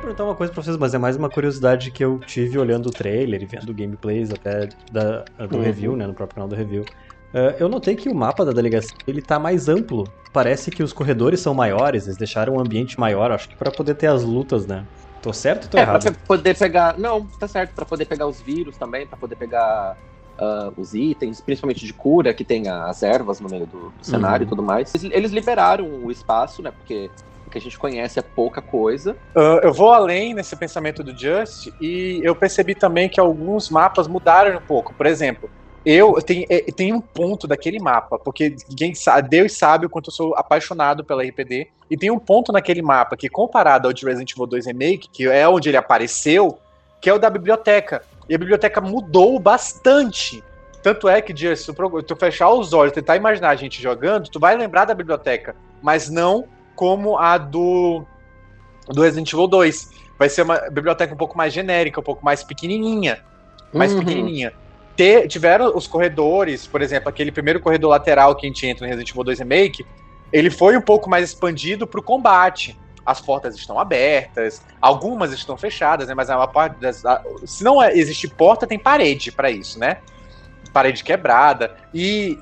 Perguntar uma coisa pra vocês, mas é mais uma curiosidade que eu tive olhando o trailer e vendo gameplays até da, do Uhum. review, né, no próprio canal do review. Eh, eu notei que o mapa da delegacia ele tá mais amplo. Parece que os corredores são maiores, eles deixaram um ambiente maior, acho que pra poder ter as lutas, né? Tô certo ou tô É, pra errado? pe- poder pegar. Não, tá certo, pra poder pegar os vírus também, pra poder pegar ah, os itens, principalmente de cura, que tem as ervas no meio do, do cenário Uhum. e tudo mais. Eles, eles liberaram o espaço, né? Porque o que a gente conhece é pouca coisa. Ah, eu vou além nesse pensamento do Just e eu percebi também que alguns mapas mudaram um pouco. Por exemplo, eu tenho, eh, tem um ponto daquele mapa, porque quem sabe, Deus sabe o quanto eu sou apaixonado pela RPD, e tem um ponto naquele mapa que, comparado ao de Resident Evil 2 Remake, que é onde ele apareceu, que é o da biblioteca. E a biblioteca mudou bastante. Tanto é que, Just, se tu fechar os olhos, tentar imaginar a gente jogando, tu vai lembrar da biblioteca, mas não como a do do Resident Evil 2. Vai ser uma biblioteca um pouco mais genérica, um pouco mais pequenininha. Mais Uhum. pequenininha. Ter- tiveram os corredores, por exemplo, aquele primeiro corredor lateral que a gente entra no Resident Evil 2 Remake, ele foi um pouco mais expandido para o combate. As portas estão abertas, algumas estão fechadas, né? Mas a maior parte das. a- se não é- existe porta, tem parede para isso, né? Parede quebrada. E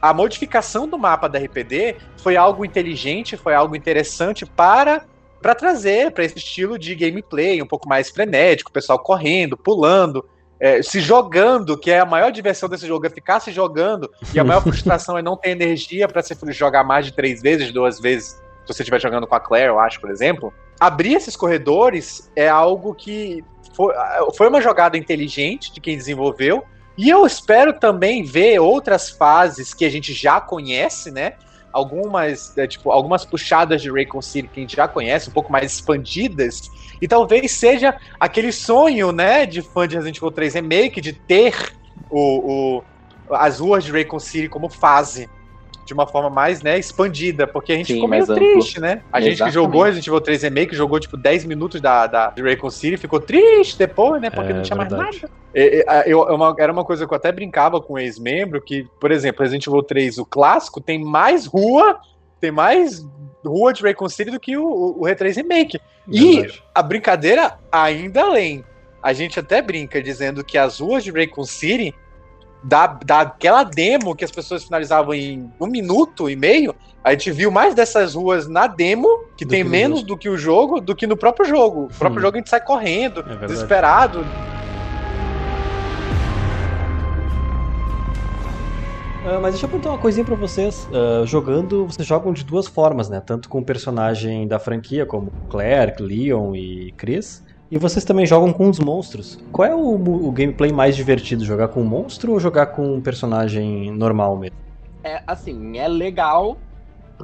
a modificação do mapa da RPD foi algo inteligente, foi algo interessante para para trazer para esse estilo de gameplay um pouco mais frenético, o pessoal correndo, pulando, é, se jogando, que é a maior diversão desse jogo, é ficar se jogando, e a maior frustração é não ter energia para se jogar mais de três vezes, duas vezes, se você estiver jogando com a Claire, eu acho, por exemplo. Abrir esses corredores é algo que foi, foi uma jogada inteligente de quem desenvolveu, e eu espero também ver outras fases que a gente já conhece, né? Algumas, é, tipo, algumas puxadas de Raycon City que a gente já conhece, um pouco mais expandidas, e talvez seja aquele sonho, né, de fã de Resident Evil 3 Remake, de ter o, o- as ruas de Raycon City como fase, de uma forma mais, né, expandida, porque a gente Sim, ficou meio mais amplo. triste, né? A gente que jogou Resident Evil 3 Remake, jogou, tipo, 10 minutos da, da, de Raycon City, ficou triste depois, né, porque É, não tinha mais verdade. nada. É, é, a- eu- é uma- era uma coisa que eu até brincava com um ex-membro, que, por exemplo, Resident Evil 3, o clássico, tem mais rua, tem mais rua de Raycon City do que o, o, o R3 Remake. E Verdade. a brincadeira ainda além. A gente até brinca dizendo que as ruas de Raycon City, da, daquela demo que as pessoas finalizavam em um minuto e meio, a gente viu mais dessas ruas na demo, que Do tem que no menos do que o jogo, do que no próprio jogo. O próprio Hum. jogo a gente sai correndo, É desesperado. Ah, mas deixa eu perguntar uma coisinha pra vocês. Ah, jogando, vocês jogam de duas formas, né? Tanto com o personagem da franquia, como Claire, Leon e Chris. E vocês também jogam com os monstros. Qual é o, o gameplay mais divertido? Jogar com um monstro ou jogar com um personagem normal mesmo? É assim, é legal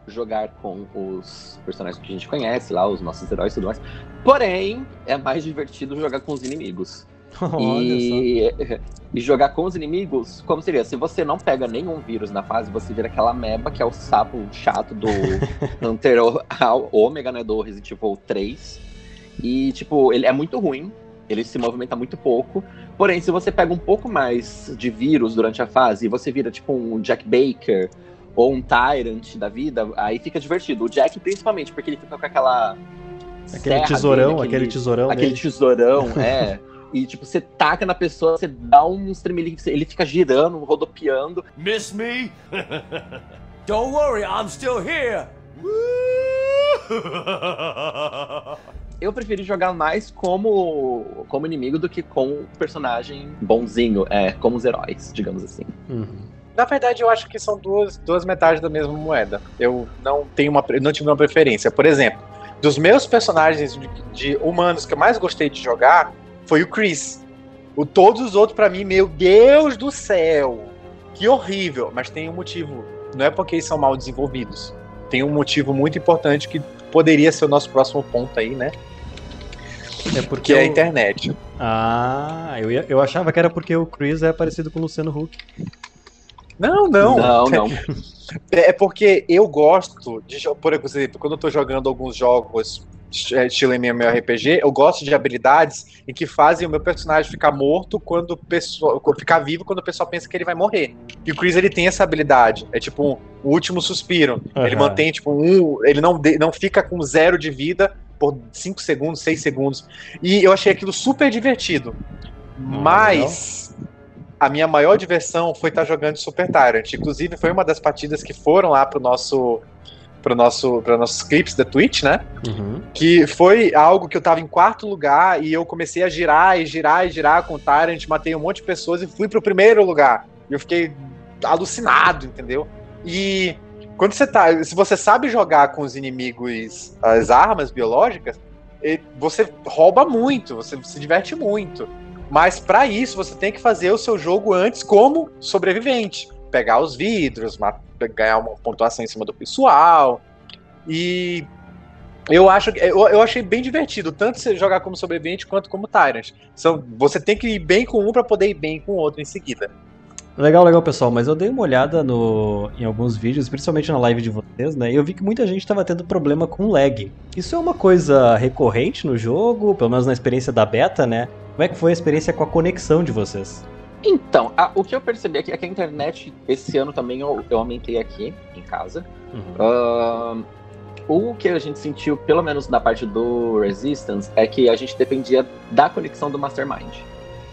jogar com os personagens que a gente conhece lá, os nossos heróis e tudo mais. Porém, é mais divertido jogar com os inimigos. E, e jogar com os inimigos, como seria? Se você não pega nenhum vírus na fase, você vira aquela meba, que é o sapo chato do Hunter Ômega, né? Do Resident Evil 3. E, tipo, ele é muito ruim. Ele se movimenta muito pouco. Porém, se você pega um pouco mais de vírus durante a fase e você vira, tipo, um Jack Baker ou um Tyrant da vida, aí fica divertido. O Jack, principalmente, porque ele fica com aquela. Aquele serra tesourão, dele, aquele tesourão aquele dele. tesourão, é. E, tipo, você taca na pessoa, você dá um estremelinho, ele fica girando, rodopiando. Miss me? Don't worry, I'm still here. Eu preferi jogar mais como, como inimigo do que com o personagem bonzinho, é, como os heróis, digamos assim. Uhum. Na verdade, eu acho que são duas, duas metades da mesma moeda. Eu não tenho uma, não tive uma preferência. Por exemplo, dos meus personagens de, de humanos que eu mais gostei de jogar foi o Chris. O todos os outros, pra mim, meu Deus do céu, que horrível. Mas tem um motivo. Não é porque eles são mal desenvolvidos. Tem um motivo muito importante que poderia ser o nosso próximo ponto aí, né? É porque Que é a eu- internet. Ah, eu, ia- eu achava que era porque o Chris é parecido com o Luciano Huck. Não, não. não. não. É porque eu gosto de, por exemplo, quando eu tô jogando alguns jogos é, estilo MMORPG, eu gosto de habilidades em que fazem o meu personagem ficar morto quando o pessoal ficar vivo quando o pessoal pensa que ele vai morrer. E o Chris ele tem essa habilidade, é tipo um, o último suspiro. Ele Aham. mantém tipo um, ele não de- não fica com zero de vida por 5 segundos, 6 segundos. E eu achei aquilo super divertido. Mas a minha maior diversão foi estar jogando Super Tyrant. Inclusive, foi uma das partidas que foram lá pro nosso. Pro nosso, para nossos clips da Twitch, né? Uhum. Que foi algo que eu tava em quarto lugar e eu comecei a girar e girar e girar com o Tyrant, matei um monte de pessoas e fui pro primeiro lugar. E eu fiquei alucinado, entendeu? E quando você tá. Se você sabe jogar com os inimigos as armas biológicas, você rouba muito, você se diverte muito. Mas para isso você tem que fazer o seu jogo antes como sobrevivente, pegar os vidros, ganhar uma pontuação em cima do pessoal. E eu acho que- eu, eu achei bem divertido, tanto você jogar como sobrevivente quanto como Tyrant. São, você tem que ir bem com um para poder ir bem com o outro em seguida. Legal, legal, pessoal, mas eu dei uma olhada no, em alguns vídeos, principalmente na live de vocês, né? E eu vi que muita gente tava tendo problema com lag. Isso é uma coisa recorrente no jogo, pelo menos na experiência da beta, né? Como é que foi a experiência com a conexão de vocês? Então, a- o que eu percebi aqui é que a internet, esse ano também eu, eu aumentei aqui em casa. Ahn, o que a gente sentiu, pelo menos na parte do Resistance, é que a gente dependia da conexão do Mastermind.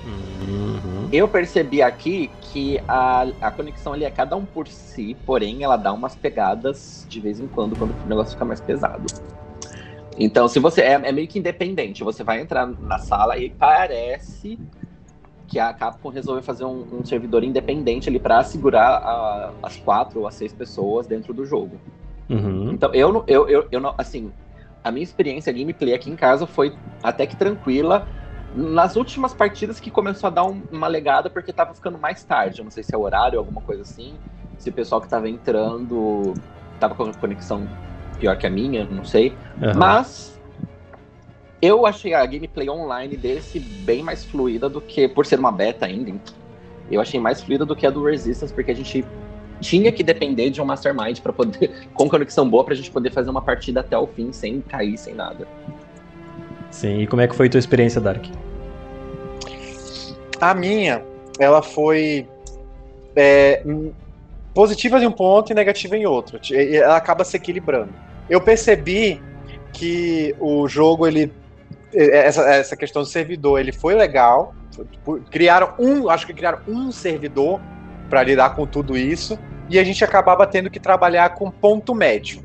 Uhum. Eu percebi aqui que a, a conexão ali é cada um por si, porém ela dá umas pegadas de vez em quando, quando o negócio fica mais pesado. Então, se você. É, é meio que independente, você vai entrar na sala e parece que a Capcom resolveu fazer um, um servidor independente ali para segurar a- as quatro ou as seis pessoas dentro do jogo. Uhum. Então, eu, não- eu, eu, eu não. Assim, a minha experiência gameplay aqui em casa foi até que tranquila. Nas últimas partidas que começou a dar um- uma legada porque tava ficando mais tarde. Eu não sei se é horário, alguma coisa assim. Se o pessoal que tava entrando tava com a conexão pior que a minha, não sei. Aham. Mas eu achei a gameplay online desse bem mais fluida do que, por ser uma beta ainda, eu achei mais fluida do que a do Resistance, porque a gente tinha que depender de um Mastermind para poder, com conexão boa, pra gente poder fazer uma partida até o fim, sem cair, sem nada. Sim, e como é que foi a tua experiência, Dark? A minha, ela foi é, hum, positiva em um ponto e negativa em outro. Ela acaba se equilibrando. Eu percebi que o jogo, ele. Essa, essa questão do servidor, ele foi legal. Tipo, Criaram um, acho que criaram um servidor para lidar com tudo isso. E a gente acabava tendo que trabalhar com ponto médio.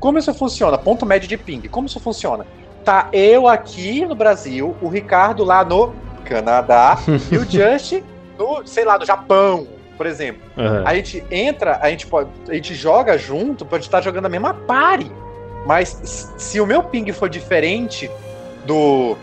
Como isso funciona? Ponto médio de ping. Como isso funciona? Tá eu aqui no Brasil, o Ricardo lá no Canadá e o Just no, sei lá, no Japão, por exemplo. Aham. A gente entra, a gente pode, a gente joga junto, pode estar jogando a mesma party. Mas se o meu ping for diferente do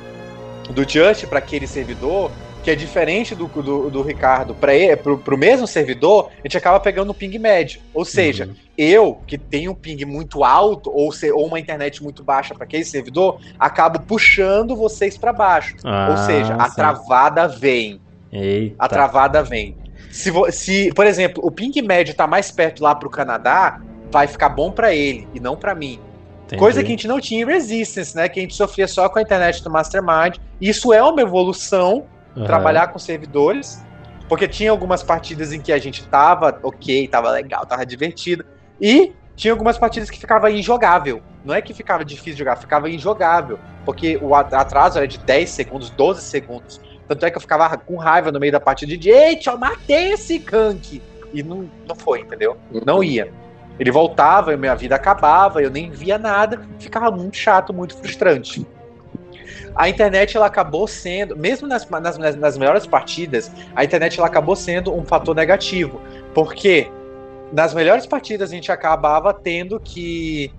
do Just para aquele servidor, que é diferente do, do, do Ricardo para pro, pro mesmo servidor, a gente acaba pegando um ping médio. Ou seja, Uhum. eu, que tenho um ping muito alto, ou, se, ou uma internet muito baixa para aquele servidor, acabo puxando vocês para baixo. Ah, ou seja, a sim. travada vem. Eita. A travada vem. Se, se, por exemplo, o ping médio tá mais perto lá pro Canadá, vai ficar bom para ele e não para mim. Entendi. Coisa que a gente não tinha em Resistance, né? Que a gente sofria só com a internet do Mastermind. Isso é uma evolução, Aham. trabalhar com servidores. Porque tinha algumas partidas em que a gente tava ok, tava legal, tava divertido. E tinha algumas partidas que ficava injogável. Não é que ficava difícil de jogar, ficava injogável. Porque o at- atraso era de 10 segundos, 12 segundos. Tanto é que eu ficava com raiva no meio da partida de Eita, eu matei esse Kank! E não, não foi, entendeu? Não ia. Ele voltava, minha vida acabava, eu nem via nada, ficava muito chato, muito frustrante. A internet ela acabou sendo, mesmo nas, nas, nas- melhores partidas, a internet ela acabou sendo um fator negativo. Porque nas melhores partidas a gente acabava tendo que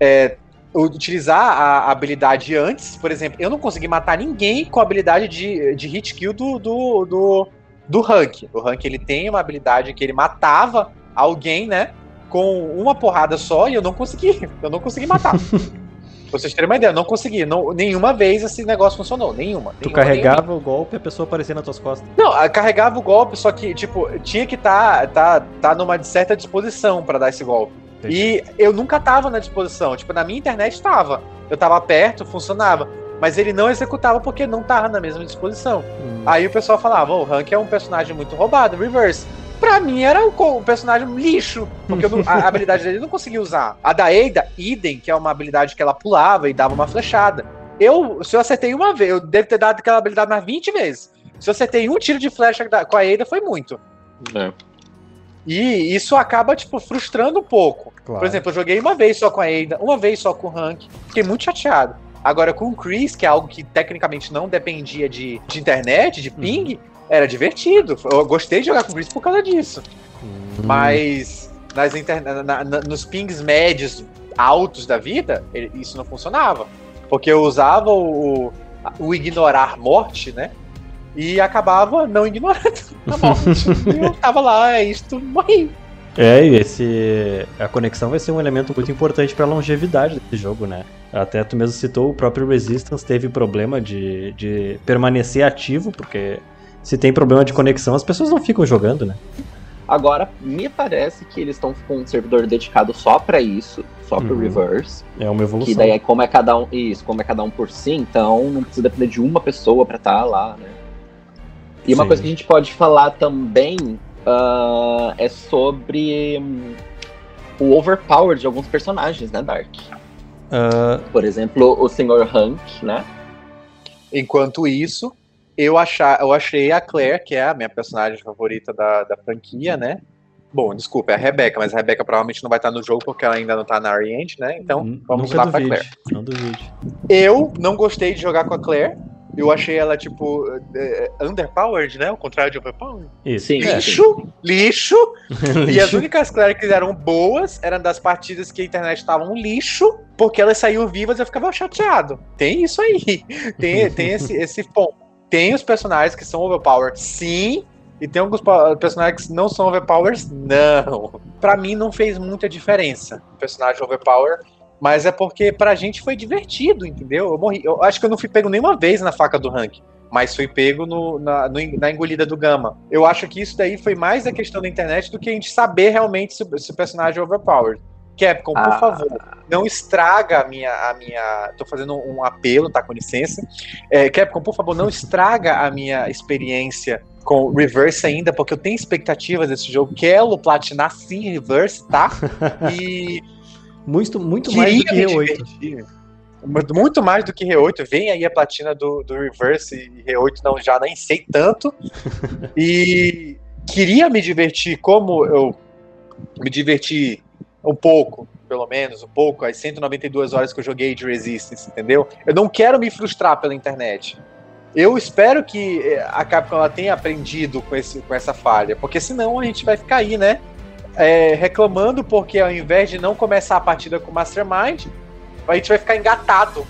é, utilizar a habilidade antes. Por exemplo, eu não consegui matar ninguém com a habilidade de, de hit kill do, do, do, do Rank. O Rank ele tem uma habilidade que ele matava alguém, né? Com uma porrada só e eu não consegui. Eu não consegui matar. Pra vocês terem uma ideia, eu não consegui. Não, nenhuma vez esse negócio funcionou. Nenhuma. Tu nenhuma, carregava o golpe e a pessoa aparecia nas tuas costas. não, carregava o golpe, só que, tipo, tinha que estar tá, tá, tá numa certa disposição pra dar esse golpe. E eu nunca tava na disposição. Tipo, na minha internet tava. Eu tava perto, funcionava. Mas ele não executava porque não tava na mesma disposição. Hum. Aí o pessoal falava, "Ô, o Hank é um personagem muito roubado, reverse. Pra mim era o, personagem lixo. Porque eu não- a, habilidade dele eu não conseguia usar. A da Ada, idem, que é uma habilidade que ela pulava e dava uma flechada. Eu, se eu acertei uma vez, eu devo ter dado aquela habilidade mais 20 vezes. Se eu acertei um tiro de flecha com a Ada, foi muito. É. E isso acaba, tipo, frustrando um pouco. Claro. Por exemplo, eu joguei uma vez só com a Ada, uma vez só com o Hank. Fiquei muito chateado. Agora, com o Chris, que é algo que tecnicamente não dependia de, de internet, de ping, era divertido. Eu gostei de jogar com o Chris por causa disso. Hum, Mas nas interna- na- na- nos pings médios altos da vida, ele- isso não funcionava. Porque eu usava o, o ignorar morte, né? E acabava não ignorando a morte. e eu tava lá, é isto, morri. É, e esse a conexão vai ser um elemento muito importante para a longevidade desse jogo, né? Até tu mesmo citou, o próprio Resistance teve problema de, de permanecer ativo, porque se tem problema de conexão, as pessoas não ficam jogando, né? Agora, me parece que eles estão com um servidor dedicado só pra isso, só pro Uhum. Reverse. É uma evolução. Que daí, é como é cada um. Isso, como é cada um por si, então não precisa depender de uma pessoa pra estar lá, né? E uma Sim. coisa que a gente pode falar também ah, é sobre hum, o overpower de alguns personagens, né, Dark? Ah, Por exemplo, o Sr. Hank, né? Enquanto isso, eu, achar, eu achei a Claire, que é a minha personagem favorita da, da franquia, né? Bom, desculpa, é a Rebecca, mas a Rebecca provavelmente não vai estar no jogo porque ela ainda não tá na Ariend, né? Então, n- vamos lá pra Claire. Não duvide. Eu não gostei de jogar com a Claire. Eu achei ela, tipo, é, underpowered, né? O contrário de overpowered. Isso. Sim. É. Lixo, lixo. E as Lixo. únicas Claire que eram boas eram das partidas que a internet estava um lixo, porque elas saíam vivas e eu ficava chateado. Tem isso aí. Tem, tem esse, esse ponto. Tem os personagens que são overpowered, sim. E tem alguns personagens que não são overpowered, não. Pra mim não fez muita diferença o personagem overpower. Mas é porque pra gente foi divertido, entendeu? Eu morri. Eu acho que eu não fui pego nenhuma vez na faca do rank. Mas fui pego no- na, no- na engolida do Gama. Eu acho que isso daí foi mais a questão da internet do que a gente saber realmente se, se o personagem é overpowered. Capcom, por Ah. favor, não estraga a minha, a minha. Tô fazendo um apelo, tá? Com licença. É, Capcom, por favor, não estraga a minha experiência com Reverse ainda, porque eu tenho expectativas desse jogo. Quero platinar sim Reverse, tá? E Muito, muito mais do que queria me R8. divertir. Muito- Muito mais do que R8. Vem aí a platina do, do Reverse e R8 não, já nem sei tanto. E queria me divertir como eu me diverti um pouco, pelo menos, um pouco, as 192 horas que eu joguei de Resistance, entendeu? Eu não quero me frustrar pela internet. Eu espero que eh, a Capcom ela tenha aprendido com, esse, com essa falha, porque senão a gente vai ficar aí, né? é, reclamando porque ao invés de não começar a partida com Mastermind, a gente vai ficar engatado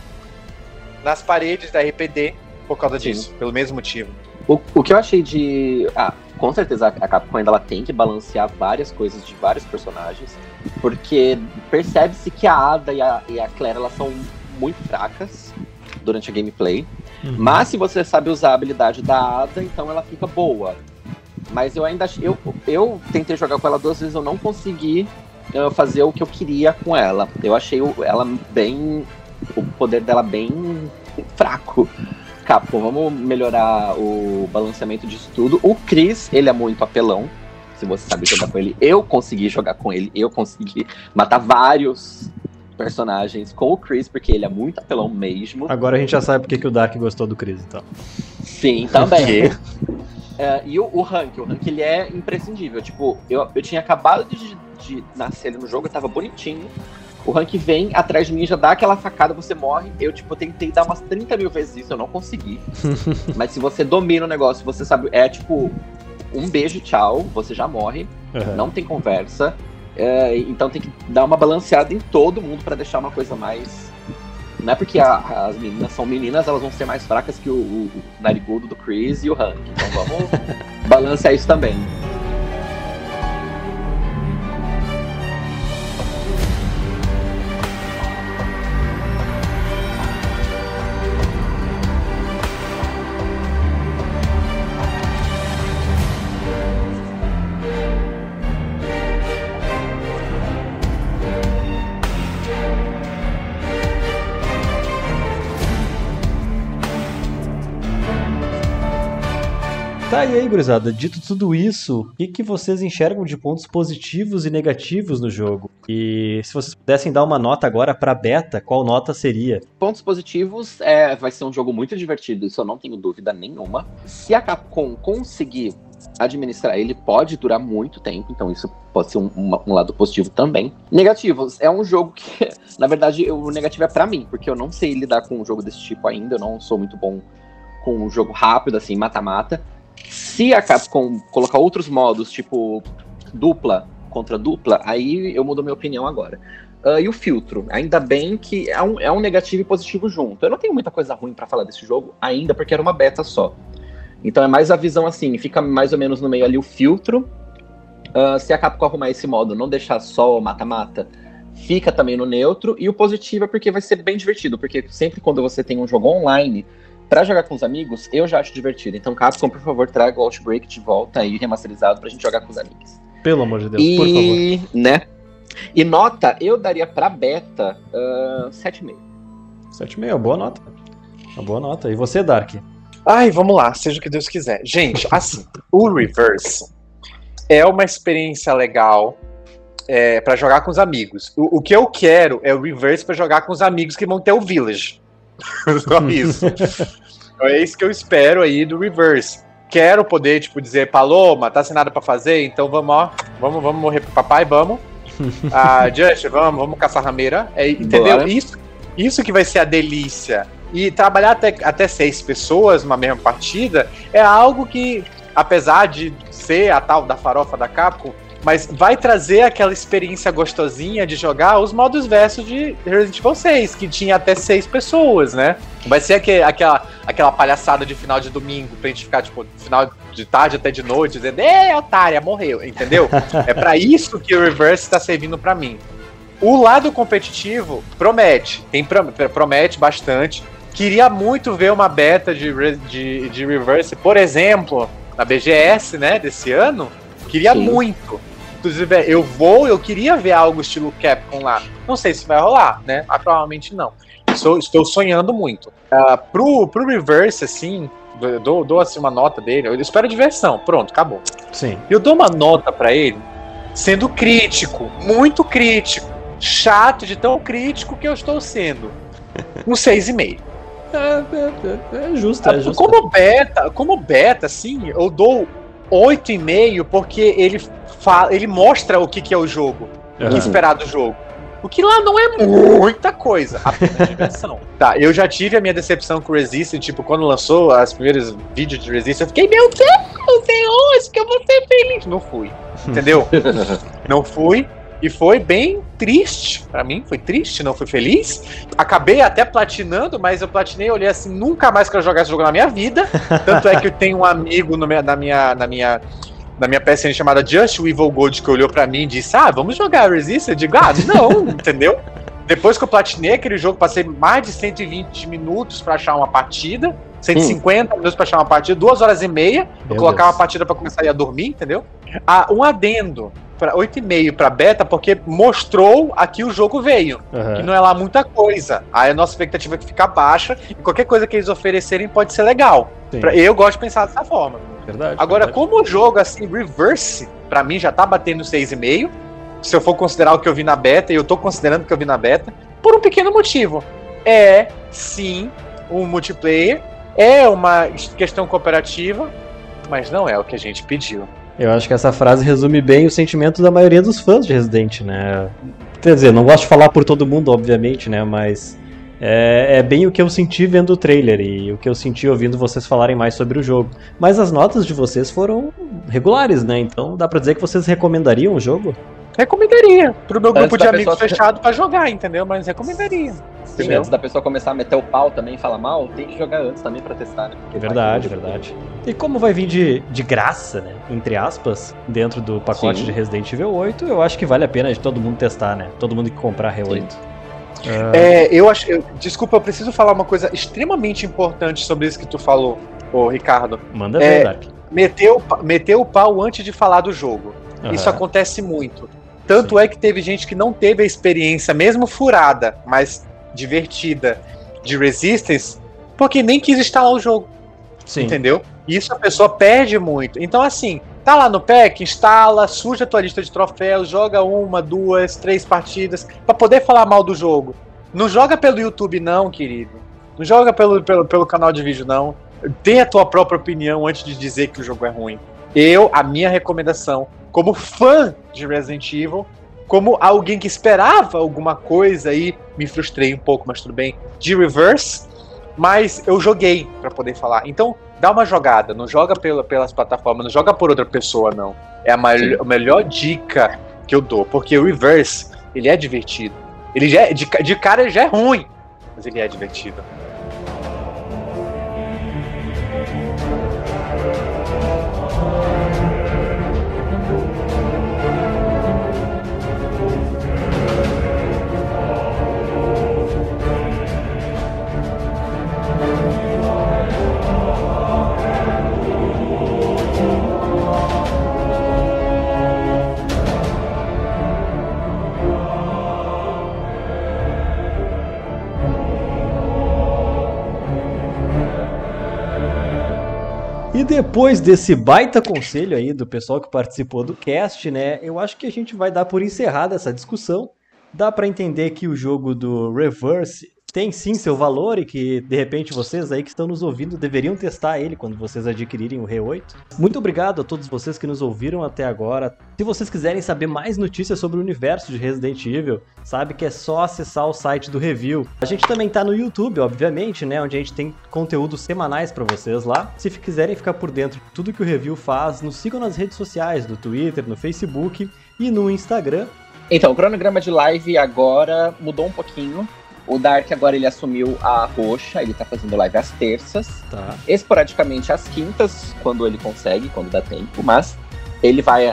nas paredes da RPD por causa Sim. disso, pelo mesmo motivo. O, o que eu achei de. Ah, com certeza a Capcom ainda ela tem que balancear várias coisas de vários personagens, porque percebe-se que a Ada e a, e a Claire elas são muito fracas durante a gameplay. Uhum. Mas se você sabe usar a habilidade da Ada, então ela fica boa. Mas eu ainda eu, eu tentei jogar com ela duas vezes, eu não consegui eh, fazer o que eu queria com ela. Eu achei o- ela bem. o poder dela bem fraco. Capcom, vamos melhorar o balanceamento disso tudo. O Chris, ele é muito apelão. Se você sabe jogar com ele, eu consegui jogar com ele, eu consegui matar vários personagens com o Chris, porque ele é muito apelão mesmo. Agora a gente já sabe porque que o Dark gostou do Chris, então. Sim, também. É, e o, o Hank, o Hank ele é imprescindível. Tipo, eu, eu tinha acabado de, de nascer no jogo, eu tava bonitinho. O Hank vem atrás de mim, já dá aquela facada, você morre. Eu, tipo, tentei dar umas 30 mil vezes isso, eu não consegui. Mas se você domina o negócio, você sabe, é tipo, um beijo, tchau, você já morre, Uhum. não tem conversa. É, então tem que dar uma balanceada em todo mundo pra deixar uma coisa mais. Não é porque a- as meninas são meninas, elas vão ser mais fracas que o, o, o narigudo do Chris e o Hank. Então vamos balancear isso também. E aí, gurizada, dito tudo isso, o que, que vocês enxergam de pontos positivos e negativos no jogo? E se vocês pudessem dar uma nota agora pra beta, qual nota seria? Pontos positivos, é, vai ser um jogo muito divertido, isso eu não tenho dúvida nenhuma. Se a Capcom conseguir administrar ele, pode durar muito tempo, então isso pode ser um, um lado positivo também. Negativos, é um jogo que, na verdade, o negativo é pra mim, porque eu não sei lidar com um jogo desse tipo ainda, eu não sou muito bom com um jogo rápido, assim, mata-mata. Se a Capcom colocar outros modos, tipo dupla contra dupla, aí eu mudo minha opinião agora. Ah, e o filtro, ainda bem que é um, é um negativo e positivo junto. Eu não tenho muita coisa ruim pra falar desse jogo ainda, porque era uma beta só. Então é mais a visão assim, fica mais ou menos no meio ali o filtro. Ah, se a Capcom arrumar esse modo, não deixar só o mata-mata, fica também no neutro. E o positivo é porque vai ser bem divertido, porque sempre quando você tem um jogo online, pra jogar com os amigos, eu já acho divertido. Então, Capcom, por favor, traga o Outbreak de volta aí, remasterizado, pra gente jogar com os amigos. Pelo amor de Deus, por favor. e, né? E nota, eu daria pra beta ah, 7,5. 7,5, boa nota. Uma boa nota. E você, Dark? Ai, vamos lá, seja o que Deus quiser. Gente, assim, o Reverse é uma experiência legal é, para jogar com os amigos. O, o que eu quero é o Reverse pra jogar com os amigos que vão ter o Village. Só isso. Então é isso que eu espero aí do Reverse. Quero poder, tipo, dizer, Paloma, tá sem nada pra fazer, então vamos, ó, vamos, vamos morrer pro papai, vamos. Ah, Just, vamos, vamos caçar rameira. É, entendeu? Bora. Isso, isso que vai ser a delícia. E trabalhar até, até seis pessoas numa mesma partida é algo que, apesar de ser a tal da farofa da Capcom, mas vai trazer aquela experiência gostosinha de jogar os modos versos de Resident Evil 6, que tinha até seis pessoas, né? Vai ser aque- aquela, aquela palhaçada de final de domingo pra gente ficar, tipo, final de tarde até de noite, dizendo, ei, otária, morreu, entendeu? é pra isso que o Reverse tá servindo pra mim. O lado competitivo promete, tem pro- promete bastante. Queria muito ver uma beta de, de, de Reverse, por exemplo, na BGS, né, desse ano. Queria Sim. muito. Inclusive, eu vou, eu queria ver algo estilo Capcom lá. Não sei se vai rolar, né? Ah, provavelmente não. Estou, estou sonhando muito. Ah, pro, pro Reverse, assim, eu dou, dou assim uma nota dele. Eu espero diversão. Pronto, acabou. Sim. Eu dou uma nota pra ele sendo crítico, muito crítico. Chato de tão crítico que eu estou sendo. Um 6,5. É, é, é, é justo, é justo. Como beta, como beta, assim, eu dou 8,5 porque ele, fala, ele mostra o que, que é o jogo. O que esperar do jogo. O que lá não é muita coisa, apenas diversão. tá, eu já tive a minha decepção com o Resistance, tipo, quando lançou as primeiras vídeos de Resistance, eu fiquei, meu Deus, é hoje que eu vou ser feliz. Não fui, entendeu? não fui. E foi bem triste pra mim, foi triste, não fui feliz. Acabei até platinando, mas eu platinei, olhei assim, nunca mais quero jogar esse jogo na minha vida. Tanto é que eu tenho um amigo no meu- na minha, na minha na minha PSN chamada Just Evil Gold que olhou pra mim e disse: Ah, vamos jogar Resist? Eu digo: Ah, não, entendeu? Depois que eu platinei aquele jogo, passei mais de 120 minutos pra achar uma partida, 150 minutos pra achar uma partida, duas horas e meia. Eu Meu colocar Deus. uma partida pra começar a ir a dormir, entendeu? Ah, um adendo para 8,5 pra beta, porque mostrou aqui o jogo veio. Que Aham. não é lá muita coisa. Aí a nossa expectativa é que fica baixa e qualquer coisa que eles oferecerem pode ser legal. Pra- Eu gosto de pensar dessa forma. verdade. Agora, verdade. como o jogo, assim, reverse, pra mim já tá batendo 6,5. Se eu for considerar o que eu vi na beta, e eu tô considerando o que eu vi na beta, por um pequeno motivo. É, sim, um multiplayer, é uma questão cooperativa, mas não é o que a gente pediu. Eu acho que essa frase resume bem o sentimento da maioria dos fãs de Resident, né? Quer dizer, não gosto de falar por todo mundo, obviamente, né? Mas é, é bem o que eu senti vendo o trailer e o que eu senti ouvindo vocês falarem mais sobre o jogo. Mas as notas de vocês foram regulares, né? Então dá pra dizer que vocês recomendariam o jogo? Recomendaria. Pro meu grupo de amigos pessoa- fechado pra jogar, entendeu? Mas recomendaria. Sim, Entendeu? antes da pessoa começar a meter o pau também e falar mal, tem que jogar antes também pra testar, né? Porque Verdade, verdade. E como vai vir de, de graça, né? Entre aspas, dentro do pacote Sim. de Resident Evil 8, eu acho que vale a pena de todo mundo testar, né? Todo mundo que comprar R8. Ah, É, eu acho. eu- desculpa, eu preciso falar uma coisa extremamente importante sobre isso que tu falou, ô Ricardo. Manda é, ver, Dark. Meteu, meteu o pau antes de falar do jogo. Isso Aham. acontece muito. Tanto é que teve gente que não teve a experiência, mesmo furada, mas divertida, de Resistance, porque nem quis instalar o jogo, Sim. entendeu? E isso a pessoa perde muito. Então, assim, tá lá no pack, instala, suja a tua lista de troféus, joga uma, duas, três partidas, para poder falar mal do jogo. Não joga pelo YouTube, não, querido. Não joga pelo, pelo, pelo canal de vídeo, não. Dê a tua própria opinião antes de dizer que o jogo é ruim. Eu, a minha recomendação, como fã de Resident Evil, como alguém que esperava alguma coisa aí, me frustrei um pouco, mas tudo bem, de Reverse, mas eu joguei para poder falar. Então, dá uma jogada, não joga pela, pelas plataformas, não joga por outra pessoa, não. É a, maior, a melhor dica que eu dou, porque o Reverse, ele é divertido. Ele já é, de, de cara ele já é ruim, mas ele é divertido. E depois desse baita conselho aí do pessoal que participou do cast, né? Eu acho que a gente vai dar por encerrada essa discussão. Dá para entender que o jogo do Reverse tem sim seu valor e que de repente vocês aí que estão nos ouvindo deveriam testar ele quando vocês adquirirem o Re8. Muito obrigado a todos vocês que nos ouviram até agora. Se vocês quiserem saber mais notícias sobre o universo de Resident Evil, sabe que é só acessar o site do review. A gente também tá no YouTube, obviamente, né, onde a gente tem conteúdos semanais para vocês lá. Se quiserem ficar por dentro de tudo que o review faz, nos sigam nas redes sociais, do Twitter, no Facebook e no Instagram. Então, o cronograma de live agora mudou um pouquinho. O Dark agora ele assumiu a roxa, ele tá fazendo live às terças. Tá. Esporadicamente às quintas, quando ele consegue, quando dá tempo, mas ele vai a-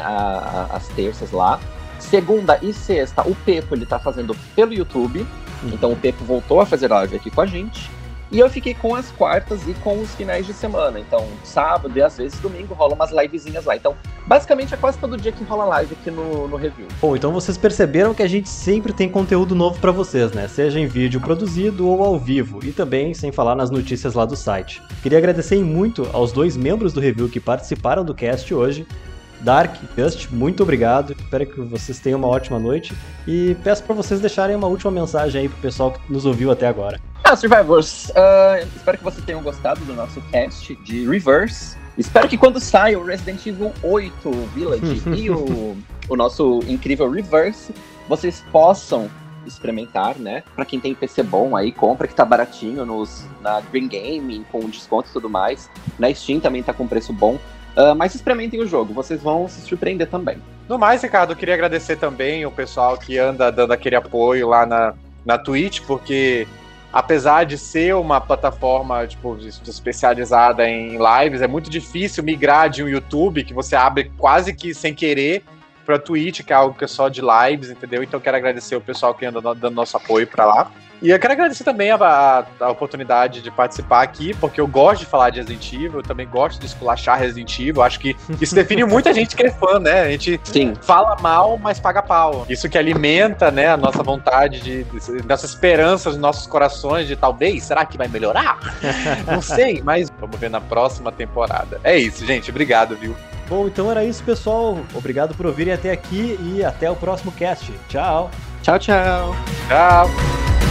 a- às terças lá. Segunda e sexta, o Pepo ele tá fazendo pelo YouTube. Então o Pepo voltou a fazer live aqui com a gente. E eu fiquei com as quartas e com os finais de semana. Então, sábado e às vezes domingo rola umas livezinhas lá. Então, basicamente é quase todo dia que rola live aqui no, no review. Bom, então vocês perceberam que a gente sempre tem conteúdo novo para vocês, né? Seja em vídeo produzido ou ao vivo, e também sem falar nas notícias lá do site. Queria agradecer muito aos dois membros do review que participaram do cast hoje. Dark, Just, muito obrigado. Espero que vocês tenham uma ótima noite e peço para vocês deixarem uma última mensagem aí pro pessoal que nos ouviu até agora. Ah, Survivors, ah, espero que vocês tenham gostado do nosso cast de Reverse. Espero que quando saia o Resident Evil 8 Village e o, o nosso incrível Reverse, vocês possam experimentar, né? Pra quem tem PC bom aí, compra que tá baratinho nos, na Green Game, com desconto e tudo mais. Na Steam também tá com preço bom. Ah, mas experimentem o jogo, vocês vão se surpreender também. No mais, Ricardo, eu queria agradecer também o pessoal que anda dando aquele apoio lá na, na Twitch, porque apesar de ser uma plataforma tipo, especializada em lives, é muito difícil migrar de um YouTube que você abre quase que sem querer para Twitch, que é algo que é só de lives, entendeu? Então quero agradecer o pessoal que anda dando nosso apoio para lá. E eu quero agradecer também a, a- a oportunidade de participar aqui, porque eu gosto de falar de Resident Evil, eu também gosto de esculachar Resident Evil. Acho que isso define muita gente que é fã, né? A gente Sim. fala mal, mas paga pau. Isso que alimenta, né, a nossa vontade de, de nossa esperança nos nossos corações de talvez, será que vai melhorar? Não sei, mas vamos ver na próxima temporada. É isso, gente, obrigado, viu? Bom, então era isso, pessoal. Obrigado por ouvirem até aqui e até o próximo cast. Tchau. Tchau, tchau. Tchau.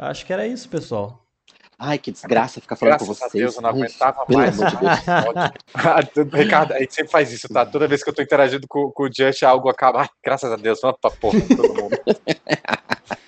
Acho que era isso, pessoal. Ai, que desgraça ficar falando Graças com a vocês. Deus, eu não aguentava pelo mais. amor de Deus. Ah, Ricardo, a gente sempre faz isso, tá? Toda vez que eu tô interagindo com, com o Just, algo acaba. Ai, graças a Deus, vamos pra porra, todo mundo.